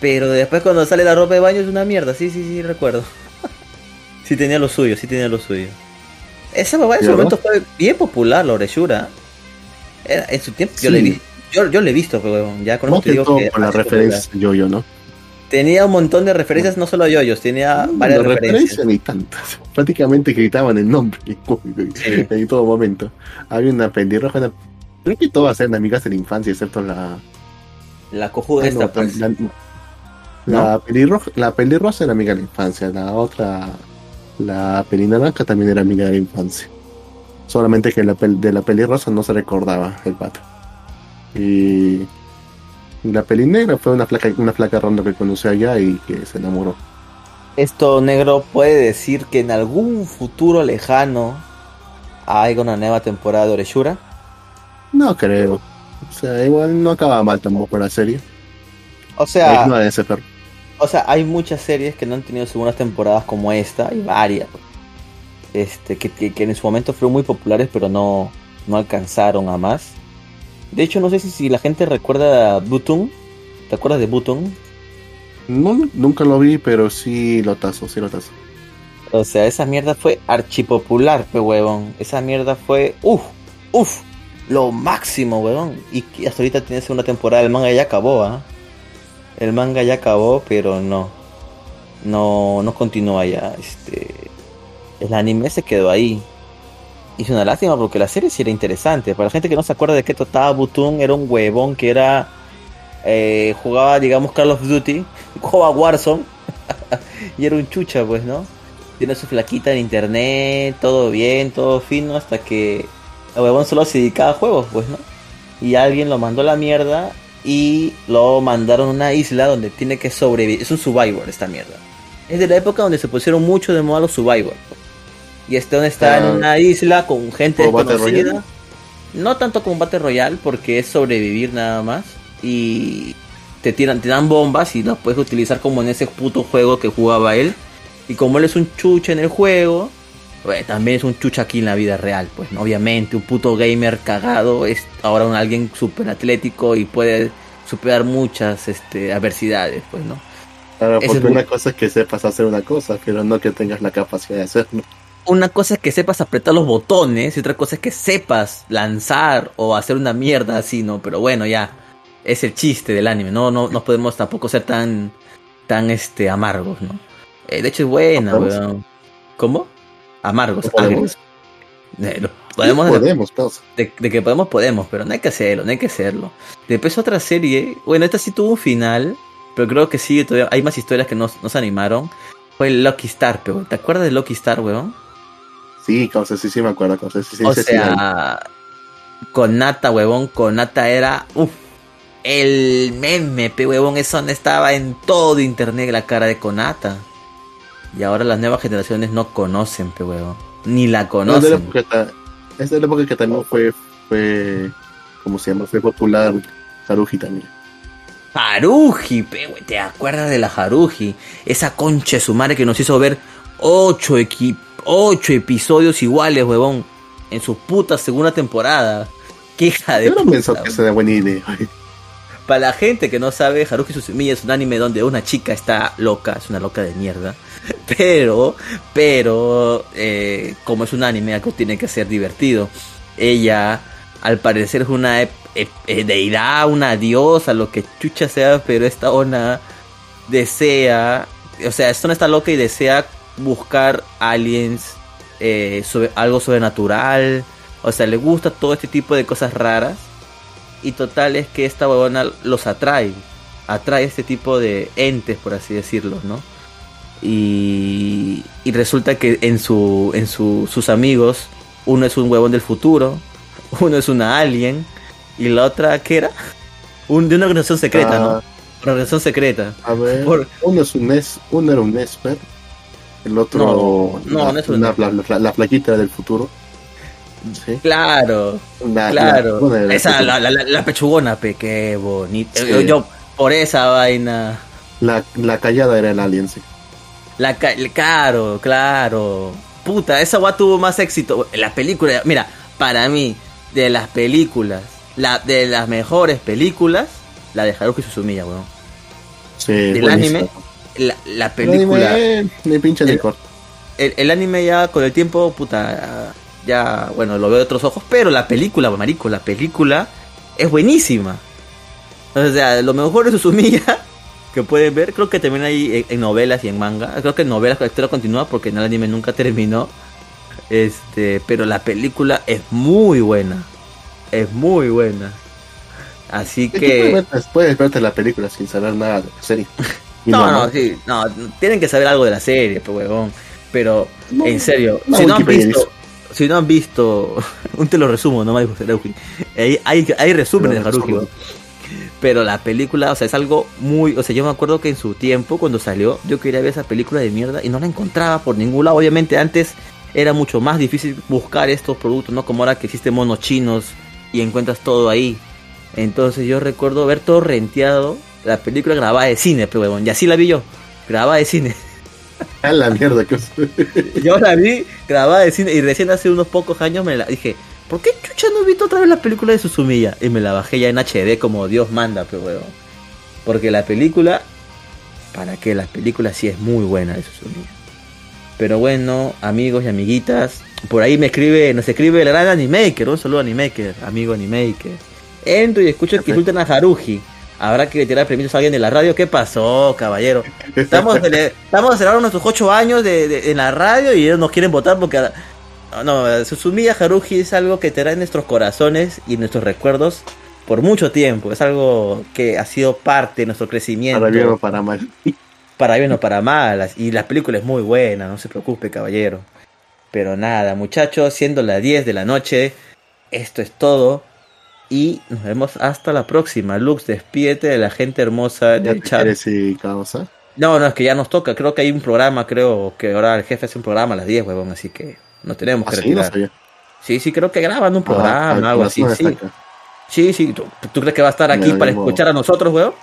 Pero después cuando sale la ropa de baño es una mierda, sí, sí, sí, recuerdo. sí tenía lo suyo, sí tenía lo suyo. Esa huevada en su momento fue bien popular, la Oreshura. Era, en su tiempo yo le vi, yo, yo le he visto, pues, huevón, ya con eso te digo que por la referencia yo yo, ¿no? Tenía un montón de referencias, no solo a yoyos, tenía varias No, referencias. referencia ni tantas. Prácticamente gritaban el nombre Sí. en todo momento. Había una pelirroja, una... creo que todas eran amigas de la infancia, excepto la... La cojuda Ah, esta, no, pues. la, la pelirroja, la pelirroja era amiga de la infancia, la otra, la pelinaranja también era amiga de la infancia. Solamente que la pel- de la pelirroja no se recordaba el pato. Y la pelinegra fue una flaca, una flaca ronda que conocí allá y que se enamoró. Esto negro puede decir que en algún futuro lejano haya una nueva temporada de Oreshura. No creo. O sea, igual no acaba mal tampoco la serie. O sea, no de ese perro. o sea, hay muchas series que no han tenido segundas temporadas como esta, y varias. Este, que, que- que en su momento fueron muy populares, pero no, no alcanzaron a más. De hecho, no sé si, si la gente recuerda a Button. ¿Te acuerdas de Button? No, nunca lo vi, pero sí lo tazo, sí lo tazo. O sea, esa mierda fue archipopular, pe huevón. Esa mierda fue, uff, uff, lo máximo, huevón. Y hasta ahorita tiene segunda temporada. El manga ya acabó, ¿ah? El manga ya acabó, pero no. No, no continúa ya. Este, el anime se quedó ahí. Es una lástima porque la serie sí era interesante. Para la gente que no se acuerda de qué trataba Butun, era un huevón que era. eh, jugaba, digamos, Call of Duty. Jugaba Warzone. y era un chucha, pues, ¿no? Tiene su flaquita en internet, todo bien, todo fino, hasta que el huevón solo se dedicaba a juegos, pues, ¿no? Y alguien lo mandó a la mierda y lo mandaron a una isla donde tiene que sobrevivir. Es un survivor esta mierda. Es de la época donde se pusieron mucho de moda los survivor. Y este donde está Ah. en una isla con gente ¿Como Battle desconocida. No tanto como Battle Royale, porque es sobrevivir nada más. Y te tiran, te dan bombas y las puedes utilizar como en ese puto juego que jugaba él. Y como él es un chucha en el juego, pues, también es un chucha aquí en la vida real. Pues ¿no? obviamente un puto gamer cagado es ahora un alguien súper atlético y puede superar muchas este, adversidades, pues, ¿no? Claro, porque es una cosa es que sepas hacer una cosa, pero no que tengas la capacidad de hacerlo. Una cosa es que sepas apretar los botones y otra cosa es que sepas lanzar o hacer una mierda así, ¿no? Pero bueno, ya es el chiste del anime, no no, no podemos tampoco ser tan tan este amargos, ¿no? Eh, de hecho es buena, ¿No podemos? weón. ¿Cómo? Amargos, podemos. agrios. Eh, lo- podemos, podemos, todos. de, de que podemos, podemos, pero no hay que hacerlo, no hay que hacerlo. Después otra serie, bueno, esta sí tuvo un final, pero creo que sí, todavía hay más historias que no, no se animaron. Fue Lucky Star, pero ¿te acuerdas de Lucky Star, weón? Sí, cosas sí, sí me acuerdo, cosas sí, sí, o sí, sí, sea, con Nata, huevón, con Nata era, uff, el meme, pe huevón, eso no estaba en todo internet la cara de Konata. Y ahora las nuevas generaciones no conocen, pe huevón. Ni la No, es de la conocen. ta- es de la época que también fue, fue, ¿cómo se llama? Fue popular Haruji también. Haruji, pe, ¿te acuerdas de la Haruji? Esa concha de su madre que nos hizo ver ocho equipos, ocho episodios iguales, huevón, en su puta segunda temporada. Qué hija de Yo no puta, pienso que sea buena idea. Para la gente que no sabe, Haruki Suzumiya es un anime donde una chica está loca, es una loca de mierda. Pero, pero, eh, como es un anime, algo tiene que ser divertido. Ella, al parecer, es una ep- eh, deidad, una diosa, lo que chucha sea, pero esta ona desea, o sea, esta ona está loca y desea buscar aliens, eh, sobre, algo sobrenatural. O sea, le gusta todo este tipo de cosas raras. Y total es que esta huevona los atrae. Atrae este tipo de entes, por así decirlo, ¿no? Y, y resulta que en, su, en su, sus amigos, uno es un huevón del futuro, uno es una alien, y la otra, ¿qué era? Un, de una organización secreta, ¿no? Ah, Una organización secreta. A ver, Por- uno es un es, uno era un esper, el otro No, no, la, no una- la, la- la flaquita del futuro. Sí. Claro, La- claro. la- Esa, la, la, la- la pechugona, pe, qué bonita. Sí. Yo, yo, por esa vaina. La, la callada era el alien, sí. La claro, claro. Puta, esa gua tuvo más éxito. La película, mira, para mí, de las películas, la, de las mejores películas, la de Haruki Suzumiya, weón. Sí, Del buenísimo. anime, la, la El película, anime, eh, pinche ni El- corto. el, el anime ya con el tiempo, puta, ya, bueno, lo veo de otros ojos, pero la película, marico, la película es buenísima. O sea, lo mejor de Suzumiya que pueden ver, creo que también hay en, en novelas y en manga. Creo que en novelas la historia continúa porque en el anime nunca terminó. Este, pero la película es muy buena. Es muy buena. Así Es que puedes, puedes verte la película sin saber nada de la serie. No, no, sí, no, tienen que saber algo de la serie, pues, huevón. Pero, No, en serio, no, si no han visto, si no han visto, un te lo resumo, no me dijo Haruki. Hay, hay, hay resúmenes de No, Haruki. Pero la película, o sea, es algo muy, o sea, yo me acuerdo que en su tiempo, cuando salió, yo quería ver esa película de mierda y no la encontraba por ningún lado. Obviamente antes era mucho más difícil buscar estos productos, ¿no? Como ahora que existen monos chinos y encuentras todo ahí. Entonces yo recuerdo ver todo renteado, la película grabada de cine, pero huevón, y así la vi yo, grabada de cine. A la mierda que Yo la vi grabada de cine y recién hace unos pocos años me la dije, ¿por qué chucha no he visto otra vez la película de Suzumiya? Y me la bajé ya en HD como Dios manda, pero huevón. Porque la película, para que la película sí es muy buena de Suzumiya. Pero bueno, amigos y amiguitas, por ahí me escribe, nos escribe el gran Animaker, un saludo Animaker, amigo Animaker. Entro y escucho que insultan a Haruji. Habrá que tirar permisos a alguien de la radio. ¿Qué pasó, caballero? Estamos, estamos celebrando nuestros ocho años de, de- en la radio y ellos nos quieren votar porque... No, no, Suzumiya Haruji es algo que te en nuestros corazones y nuestros recuerdos por mucho tiempo. Es algo que ha sido parte de nuestro crecimiento. Para bien o para mal. Para bien o para mal. Y la película es muy buena, no se preocupe, caballero. Pero nada, muchachos, siendo las 10 de la noche, esto es todo. Y nos vemos hasta la próxima. Lux, despídete de la gente hermosa del chat. y causa. No, no, es que ya nos toca. Creo que hay un programa, creo que ahora el jefe hace un programa a las 10, huevón. Así que nos tenemos que no retirar. sabía. Sí, sí, creo que graban un programa, Ah, algo así. Sí, acá. sí, sí. ¿Tú, tú crees que va a estar aquí No, para no. escuchar a nosotros, huevón?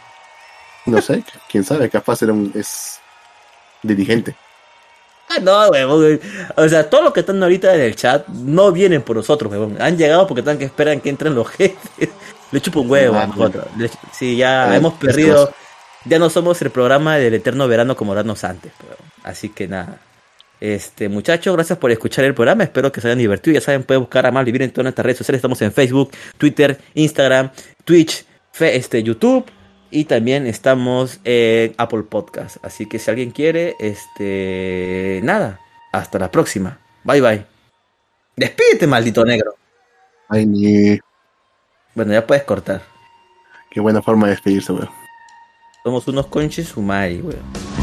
No sé, quién sabe, capaz era un, es dirigente. Ah, no, huevón. O sea, todos los que están ahorita en el chat no vienen por nosotros, huevón. Han llegado porque están que esperan que entren los jefes. Le chupo un huevo a Ah, nosotros. Le- Sí, ya Ah, hemos perdido. Ya no somos el programa del eterno verano como éramos antes, huevón. Así que nada. Este, muchachos, gracias por escuchar el programa. Espero que se hayan divertido. Ya saben, pueden buscar a Mal Vivir en todas nuestras redes sociales. Estamos en Facebook, Twitter, Instagram, Twitch, Fe- este, YouTube. Y también estamos en Apple Podcast. Así que si alguien quiere, este. Nada. Hasta la próxima. Bye bye. Despídete, maldito negro. Ay, ni... Bueno, ya puedes cortar. Qué buena forma de despedirse, weón. Somos unos conches sumari, weón.